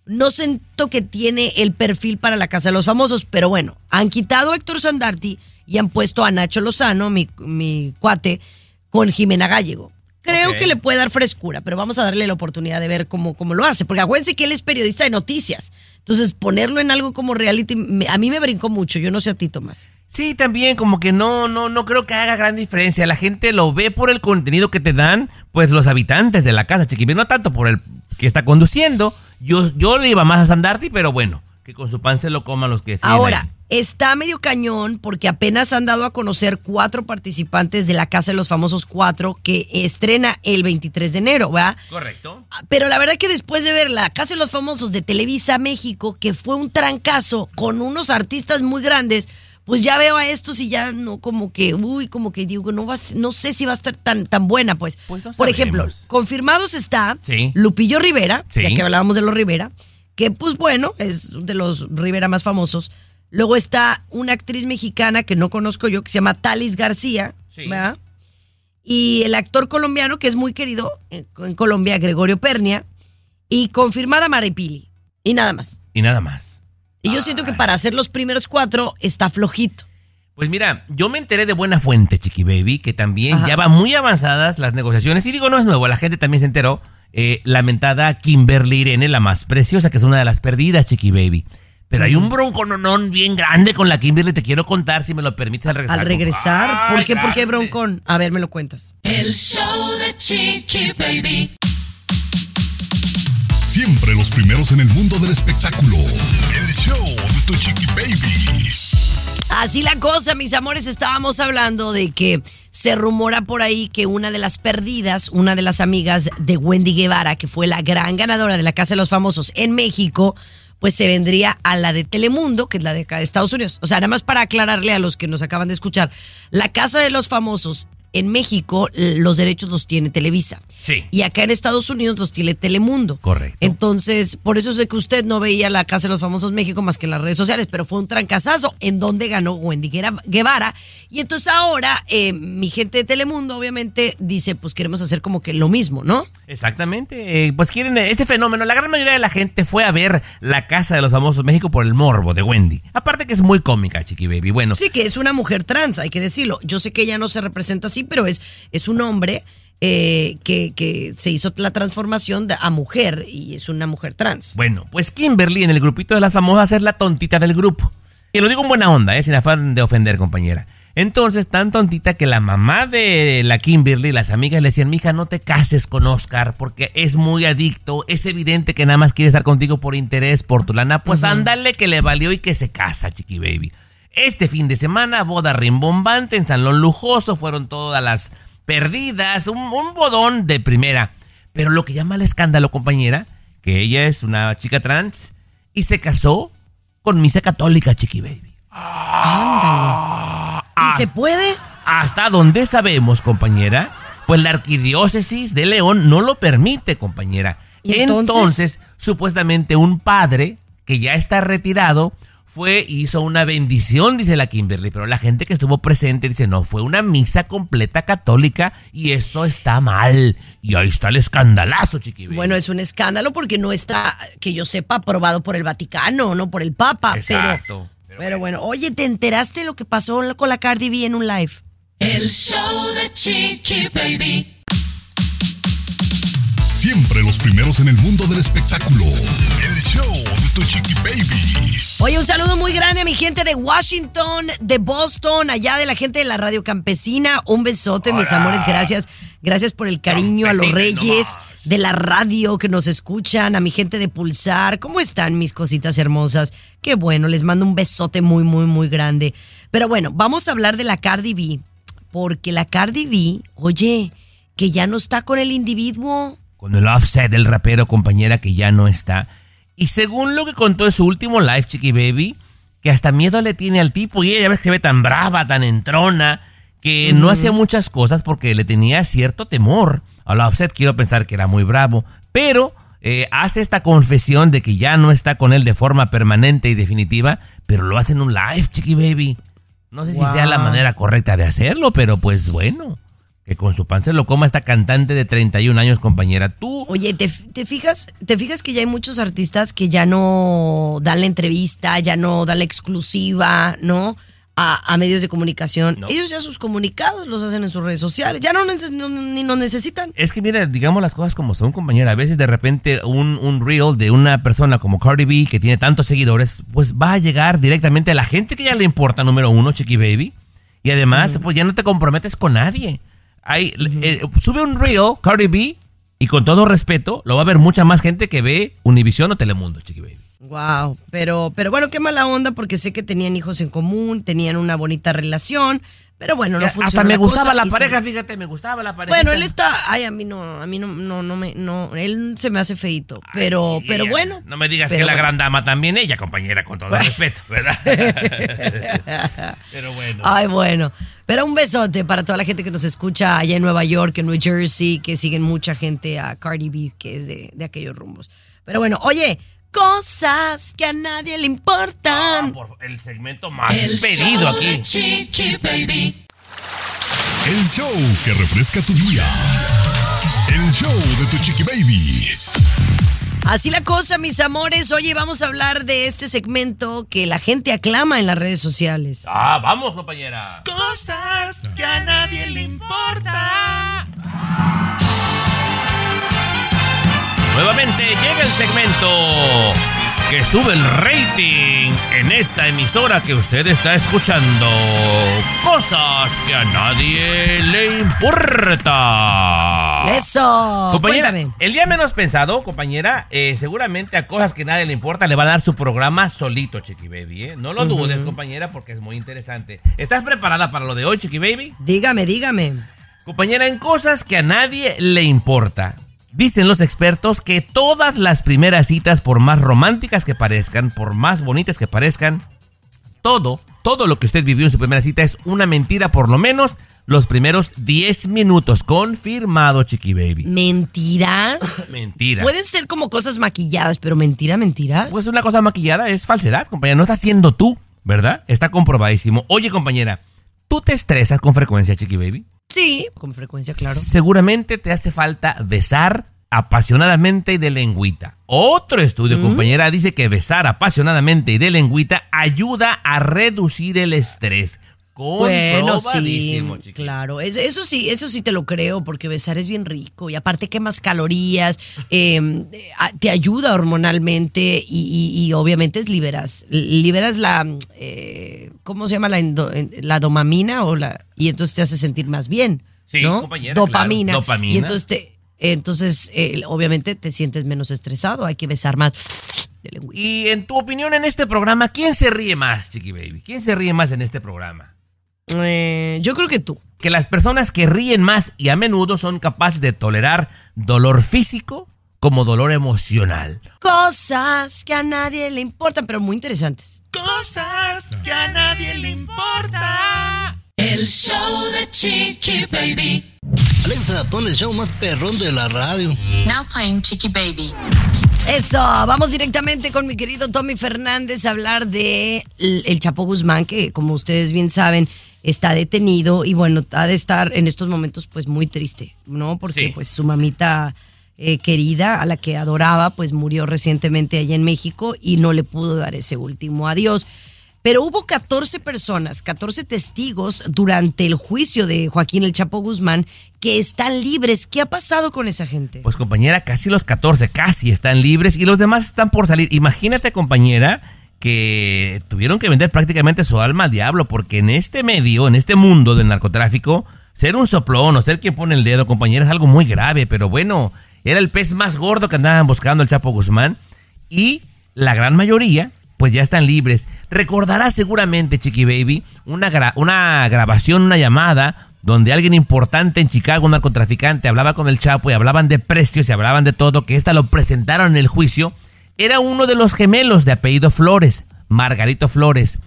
no siento que tiene el perfil para la Casa de los Famosos, pero bueno, han quitado a Héctor Sandarti y han puesto a Nacho Lozano, mi, mi cuate, con Jimena Gallego. Creo que le puede dar frescura, pero vamos a darle la oportunidad de ver cómo, cómo lo hace, porque acuérdense que él es periodista de noticias. Entonces, ponerlo en algo como reality, a mí me brincó mucho, yo no sé a ti, Tomás. Sí, también como que no, no, no creo que haga gran diferencia. La gente lo ve por el contenido que te dan, pues los habitantes de la casa, Chiqui, no tanto por el que está conduciendo. Yo, yo le iba más a Sandarti, pero bueno, que con su pan se lo coman los que siguen Ahora, ahí. está medio cañón porque apenas han dado a conocer cuatro participantes de la Casa de los Famosos Cuatro que estrena el 23 de enero, ¿verdad? Correcto. Pero la verdad que después de ver la Casa de los Famosos de Televisa México, que fue un trancazo con unos artistas muy grandes, pues ya veo a estos y ya no como que, uy, como que digo, no va, a ser- no sé si va a estar tan, tan buena, pues. Pues no Por ejemplo, confirmados está Sí. Lupillo Rivera, Sí. ya que hablábamos de los Rivera, que pues bueno, es de los Rivera más famosos. Luego está una actriz mexicana que no conozco yo, que se llama Talis García, Sí. ¿verdad? y el actor colombiano que es muy querido en, en Colombia, Gregorio Pernia, y confirmada Maripili. Y nada más. Y nada más. Y yo siento que para hacer los primeros cuatro está flojito. Pues mira, yo me enteré de buena fuente, Chiqui Baby, que también Ajá. ya van muy avanzadas las negociaciones. Y digo, no es nuevo, la gente también se enteró. Eh, lamentada Kimberly Irene, la más preciosa, que es una de las perdidas, Chiqui Baby. Pero hay un broncononón bien grande con la Kimberly, te quiero contar, si me lo permites, al regresar. Al regresar, ¿por qué? ¿Por qué broncón? A ver, me lo cuentas. El show de Chiqui Baby. Siempre los primeros en el mundo del espectáculo. El show de tu chiqui baby. Así la cosa, mis amores, estábamos hablando de que se rumora por ahí que una de las perdidas, una de las amigas de Wendy Guevara, que fue la gran ganadora de la Casa de los Famosos en México, pues se vendría a la de Telemundo, que es la de Estados Unidos. O sea, nada más para aclararle a los que nos acaban de escuchar, la Casa de los Famosos en México, l- los derechos los tiene Televisa. Sí. Y acá en Estados Unidos los tiene Telemundo. Correcto. Entonces, por eso sé que usted no veía la Casa de los Famosos México más que en las redes sociales, pero fue un trancazazo en donde ganó Wendy Guevara. Y entonces ahora eh, mi gente de Telemundo obviamente dice, pues queremos hacer como que lo mismo, ¿no? Exactamente. eh, pues quieren eh, este fenómeno. La gran mayoría de la gente fue a ver la casa de los famosos México por el morbo de Wendy. Aparte que es muy cómica, Chiqui Baby. Bueno, Sí, que es una mujer trans, hay que decirlo. Yo sé que ella no se representa así, pero es, es un hombre eh, que, que se hizo la transformación de- a mujer y es una mujer trans. Bueno, pues Kimberly en el grupito de las famosas es la tontita del grupo. Y lo digo en buena onda, ¿eh? sin afán de ofender, compañera. Entonces, tan tontita que la mamá de la Kimberly, las amigas le decían, mija, no te cases con Oscar porque es muy adicto, es evidente que nada más quiere estar contigo por interés, por tu lana. Pues ándale que le valió y que se casa, chiqui baby. Este fin de semana, boda rimbombante en salón lujoso, fueron todas las perdidas, un, un bodón de primera. Pero lo que llama el escándalo, compañera, que ella es una chica trans y se casó con misa católica, chiqui baby. ¿Y se puede? Hasta donde sabemos, compañera, pues la arquidiócesis de León no lo permite, compañera. ¿Y entonces? entonces? supuestamente un padre que ya está retirado fue hizo una bendición, dice la Kimberly, pero la gente que estuvo presente dice, no, fue una misa completa católica y esto está mal. Y ahí está el escandalazo, chiqui baby. Bueno, es un escándalo porque no está, que yo sepa, aprobado por el Vaticano, no por el Papa. Exacto. Pero, pero bueno, oye, ¿te enteraste de lo que pasó con la Cardi B en un live? El show de Chiqui Baby. Siempre los primeros en el mundo del espectáculo. El show de tu chiqui baby. Oye, un saludo muy grande a mi gente de Washington, de Boston, allá de la gente de la Radio Campesina. Un besote, mis amores. Gracias. Gracias por el cariño a los reyes nomás. de la radio que nos escuchan, a mi gente de Pulsar. ¿Cómo están mis cositas hermosas? Qué bueno, les mando un besote muy, muy, muy grande. Pero bueno, vamos a hablar de la Cardi B, porque la Cardi B, oye, que ya no está con el individuo. con el offset del rapero, compañera, que ya no está. Y según lo que contó en su último live, Chiqui Baby, que hasta miedo le tiene al tipo. Y ella ves que se ve tan brava, tan entrona, que no hacía muchas cosas porque le tenía cierto temor. A la offset quiero pensar que era muy bravo. Pero eh, hace esta confesión de que ya no está con él de forma permanente y definitiva, pero lo hace en un live, Chiqui Baby. No sé si sea la manera correcta de hacerlo, pero pues bueno. Que con su pan se lo coma esta cantante de 31 años, compañera. Tú Oye, ¿te, te fijas, ¿te fijas que ya hay muchos artistas que ya no dan la entrevista, ya no dan la exclusiva, ¿no? A, a medios de comunicación. No. Ellos ya sus comunicados los hacen en sus redes sociales. Ya no- ni nos necesitan. Es que mira, digamos las cosas como son, compañera. A veces de repente un, un reel de una persona como Cardi B que tiene tantos seguidores, pues va a llegar directamente a la gente que ya le importa, número uno, Chiqui Baby. Y además, pues ya no te comprometes con nadie. Hay, eh, sube un reel, Cardi B, y con todo respeto, lo va a ver mucha más gente que ve Univision o Telemundo, Chiqui Baby. Wow. Pero, pero bueno, qué mala onda porque sé que tenían hijos en común, tenían una bonita relación. Pero bueno, no funcionó. Hasta me la gustaba cosa la se- pareja, fíjate, me gustaba la pareja. Bueno, él está, ay, a mí no, a mí no, no, no me, no, él se me hace feito, pero, pero ella, bueno. No me digas que la gran dama también, ella, compañera, con todo respeto, ¿verdad? Pero bueno. Ay, bueno. Pero un besote para toda la gente que nos escucha allá en Nueva York, en New Jersey, que siguen mucha gente a Cardi B, que es de, de aquellos rumbos. Pero bueno, oye, cosas que a nadie le importan. Por el segmento más El pedido show aquí. de Chiqui Baby. El show que refresca tu día. El show de tu chiqui baby. Así la cosa, mis amores. Oye, vamos a hablar de este segmento que la gente aclama en las redes sociales. Ah, vamos, compañera. Cosas que a nadie le importa. Nuevamente llega el segmento que sube el rating en esta emisora que usted está escuchando. Cosas que a nadie le importa. Eso. Compañera, Cuéntame. el día menos pensado, compañera, eh, seguramente a cosas que a nadie le importa le va a dar su programa solito, Chiqui Baby. ¿eh? No lo dudes, compañera, porque es muy interesante. ¿Estás preparada para lo de hoy, Chiqui Baby? Dígame, dígame. Compañera, en cosas que a nadie le importa. Dicen los expertos que todas las primeras citas, por más románticas que parezcan, por más bonitas que parezcan, todo, todo lo que usted vivió en su primera cita es una mentira, por lo menos los primeros 10 minutos. Confirmado, Chiqui Baby. ¿Mentiras? Mentira. Pueden ser como cosas maquilladas, pero mentira, mentiras. Pues una cosa maquillada es falsedad, compañera. No estás siendo tú, ¿verdad? Está comprobadísimo. Oye, compañera, ¿tú te estresas con frecuencia, Chiqui Baby? Sí, con frecuencia, claro. Seguramente te hace falta besar apasionadamente y de lengüita. Otro estudio, Mm. compañera, dice que besar apasionadamente y de lengüita ayuda a reducir el estrés. Bueno, sí, claro. Es- eso sí, eso sí te lo creo, porque besar es bien rico y aparte quemas calorías, eh, a- te ayuda hormonalmente y, y- y obviamente es liberas, liberas la, eh, ¿cómo se llama la, la dopamina o la y entonces te hace sentir más bien, Sí, ¿no? compañera, dopamina. claro, dopamina. Y entonces te, entonces eh, obviamente te sientes menos estresado, hay que besar más. Y en tu opinión en este programa, ¿quién se ríe más, Chiqui Baby? ¿Quién se ríe más en este programa? Eh, yo creo que tú. Que las personas que ríen más y a menudo son capaces de tolerar dolor físico como dolor emocional. Cosas que a nadie le importan, pero muy interesantes. Cosas que a nadie le importa. El show de Chiqui Baby. Alexa, pon el show más perrón de la radio. Now playing Chicky Baby. Eso, vamos directamente con mi querido Tommy Fernández a hablar de el Chapo Guzmán, que como ustedes bien saben, está detenido y bueno, ha de estar en estos momentos pues muy triste, ¿no? Porque Sí. pues su mamita eh, querida, a la que adoraba, pues murió recientemente allá en México y no le pudo dar ese último adiós. Pero hubo 14 personas, 14 testigos durante el juicio de Joaquín el Chapo Guzmán que están libres. ¿Qué ha pasado con esa gente? Pues compañera, casi los 14, casi están libres y los demás están por salir. Imagínate, compañera, que tuvieron que vender prácticamente su alma al diablo, porque en este medio, en este mundo del narcotráfico, ser un soplón o ser quien pone el dedo, compañera, es algo muy grave, pero bueno, era el pez más gordo que andaban buscando el Chapo Guzmán y la gran mayoría pues ya están libres. Recordarás seguramente, Chiqui Baby, una, gra- una grabación, una llamada donde alguien importante en Chicago, un narcotraficante, hablaba con el Chapo y hablaban de precios y hablaban de todo, que esta lo presentaron en el juicio. Era uno de los gemelos de apellido Flores, Margarito Flores.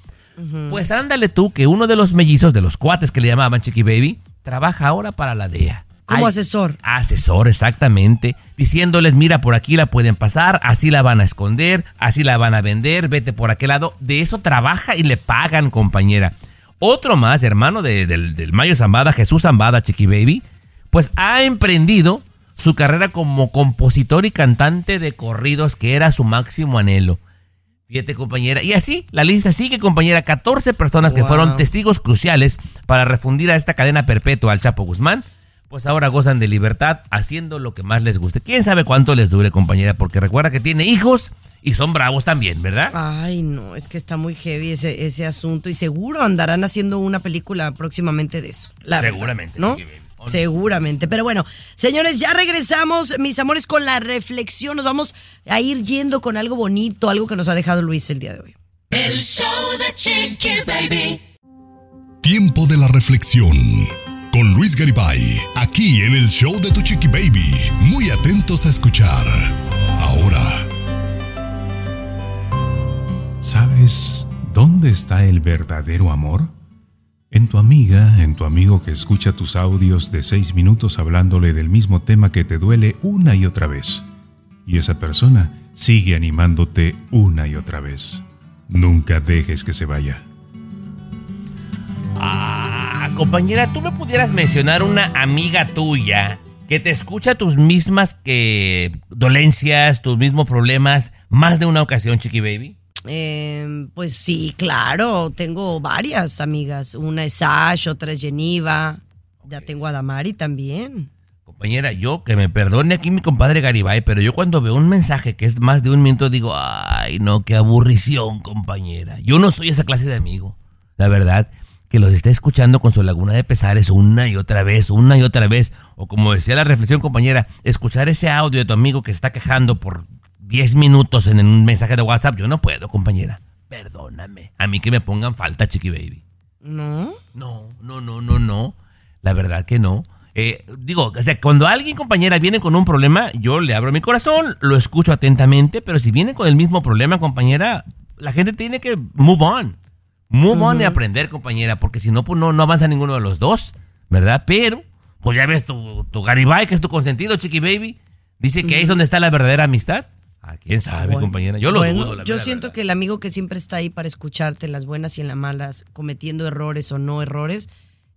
Pues ándale tú que uno de los mellizos, de los cuates que le llamaban Chiqui Baby, trabaja ahora para la DEA. Como Ay, asesor. Asesor, exactamente. Diciéndoles, mira, por aquí la pueden pasar, así la van a esconder, así la van a vender, vete por aquel lado. De eso trabaja y le pagan, compañera. Otro más, hermano de- del, del Mayo Zambada, Jesús Zambada, Chiqui Baby, pues ha emprendido su carrera como compositor y cantante de corridos, que era su máximo anhelo. Fíjate, compañera. Y así, la lista sigue, compañera. 14 personas que fueron testigos cruciales para refundir a esta cadena perpetua al Chapo Guzmán, pues ahora gozan de libertad haciendo lo que más les guste. ¿Quién sabe cuánto les dure, compañera? Porque recuerda que tiene hijos y son bravos también, ¿verdad? Ay, no, es que está muy heavy ese, ese asunto y seguro andarán haciendo una película próximamente de eso. la verdad, Seguramente, ¿no? Seguramente. Pero bueno, señores, ya regresamos, mis amores, con la reflexión. Nos vamos a ir yendo con algo bonito, algo que nos ha dejado Luis el día de hoy. El show de Chiqui Baby. Tiempo de la reflexión. Con Luis Garibay, aquí en el show de tu chiqui baby. Muy atentos a escuchar. Ahora, ¿Sabes dónde está el verdadero amor? En tu amiga, en tu amigo que escucha tus audios de seis minutos hablándole del mismo tema que te duele una y otra vez. Y esa persona sigue animándote una y otra vez. Nunca dejes que se vaya. Ah, compañera, ¿tú me pudieras mencionar una amiga tuya que te escucha tus mismas que dolencias, tus mismos problemas, más de una ocasión, Chiqui Baby? Eh, pues sí, claro, tengo varias amigas. Una es Ash, otra es Geneva. Ya tengo a Damari también. Compañera, yo que me perdone aquí mi compadre Garibay, pero yo cuando veo un mensaje que es más de un minuto digo, ay, no, qué aburrición, compañera. Yo no soy esa clase de amigo, la verdad, que los esté escuchando con su laguna de pesares una y otra vez, una y otra vez, o como decía la reflexión, compañera, escuchar ese audio de tu amigo que se está quejando por 10 minutos en un mensaje de WhatsApp, yo no puedo, compañera. Perdóname. A mí que me pongan falta, Chiqui Baby. ¿No? No, no, no, no, no. La verdad que no. Eh, digo, o sea, cuando alguien, compañera, viene con un problema, yo le abro mi corazón, lo escucho atentamente, pero si viene con el mismo problema, compañera, la gente tiene que move on. Move on de aprender, compañera, porque si no, pues no, no avanza ninguno de los dos, ¿verdad? Pero, pues ya ves tu, tu Garibay, que es tu consentido, Chiqui Baby, dice que ahí es donde está la verdadera amistad. Ah, quién sabe, Bueno, compañera. Yo lo bueno, dudo, la Yo siento que el amigo que siempre está ahí para escucharte en las buenas y en las malas, cometiendo errores o no errores,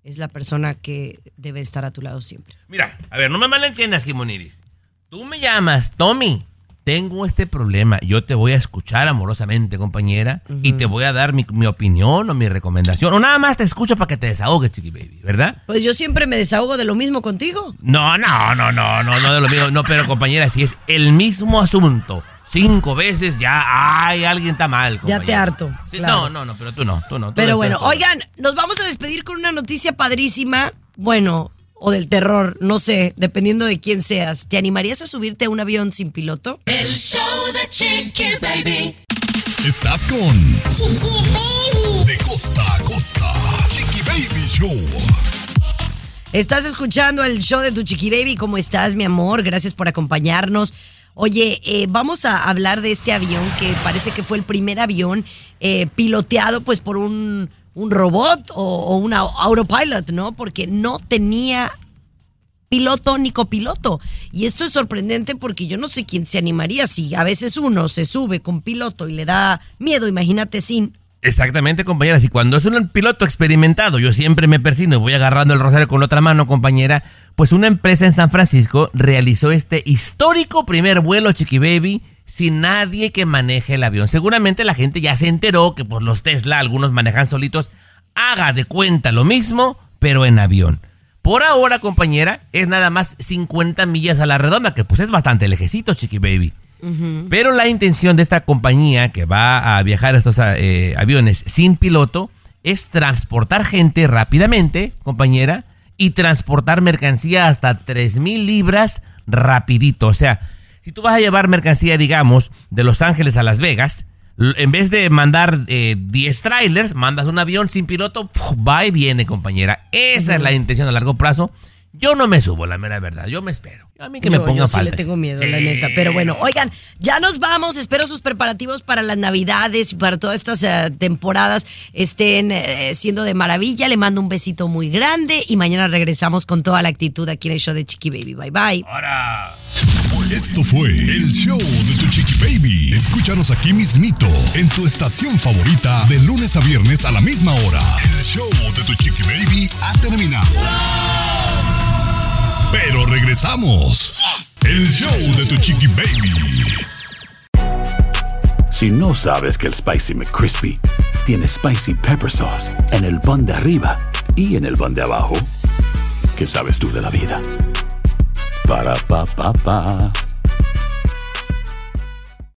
es la persona que debe estar a tu lado siempre. Mira, a ver, no me malentiendas, Jimoniris. Tú me llamas, Tommy. Tengo este problema. Yo te voy a escuchar amorosamente, compañera, y te voy a dar mi, mi opinión o mi recomendación. O nada más te escucho para que te desahogues, chiqui baby, ¿verdad? Pues yo siempre me desahogo de lo mismo contigo. No, no, no, no, no, no de lo mío. No, pero compañera, si es el mismo asunto cinco veces, ya, ay, alguien está mal. Ya compañera. te harto. Sí, claro. No, no, no, pero tú no, tú no. tú Pero no bueno, oigan, nos vamos a despedir con una noticia padrísima. Bueno, o del terror, no sé, dependiendo de quién seas. ¿Te animarías a subirte a un avión sin piloto? El show de Chiqui Baby. Estás con De costa a costa. Chiqui Baby Show. Estás escuchando el show de tu chiqui baby. ¿Cómo estás, mi amor? Gracias por acompañarnos. Oye, eh, vamos a hablar de este avión que parece que fue el primer avión eh, piloteado pues por un, un robot o, o una autopilot, ¿no? Porque no tenía piloto ni copiloto. Y esto es sorprendente porque yo no sé quién se animaría si a veces uno se sube con piloto y le da miedo, imagínate sin. Exactamente, compañera. Si cuando es un piloto experimentado, yo siempre me persino y voy agarrando el rosario con la otra mano, compañera, pues una empresa en San Francisco realizó este histórico primer vuelo Chiqui Baby sin nadie que maneje el avión. Seguramente la gente ya se enteró que por los Tesla, algunos manejan solitos. Haga de cuenta lo mismo, pero en avión. Por ahora, compañera, es nada más 50 millas a la redonda, que pues es bastante lejecito, Chiqui Baby. Pero la intención de esta compañía que va a viajar a estos eh, aviones sin piloto es transportar gente rápidamente, compañera, y transportar mercancía hasta 3.000 libras rapidito. O sea, si tú vas a llevar mercancía, digamos, de Los Ángeles a Las Vegas, en vez de mandar eh, 10 trailers, mandas un avión sin piloto, ¡puf! va y viene, compañera. Esa es la intención a largo plazo. Yo no me subo, la mera verdad. Yo me espero. A mí que me pongan yo sí le tengo miedo, la neta. Pero bueno, oigan, ya nos vamos. Espero sus preparativos para las Navidades y para todas estas eh, temporadas estén eh, siendo de maravilla. Le mando un besito muy grande y mañana regresamos con toda la actitud aquí en el show de Chiqui Baby. Bye bye. Esto fue el show de tu chiqui baby. Escúchanos aquí mismito en tu estación favorita de lunes a viernes a la misma hora. El show de tu chiqui baby ha terminado. Pero regresamos. El show de tu chiqui baby. Si no sabes que el Spicy McCrispy tiene Spicy Pepper Sauce en el pan de arriba y en el pan de abajo, ¿qué sabes tú de la vida? Ba-da-ba-ba-ba.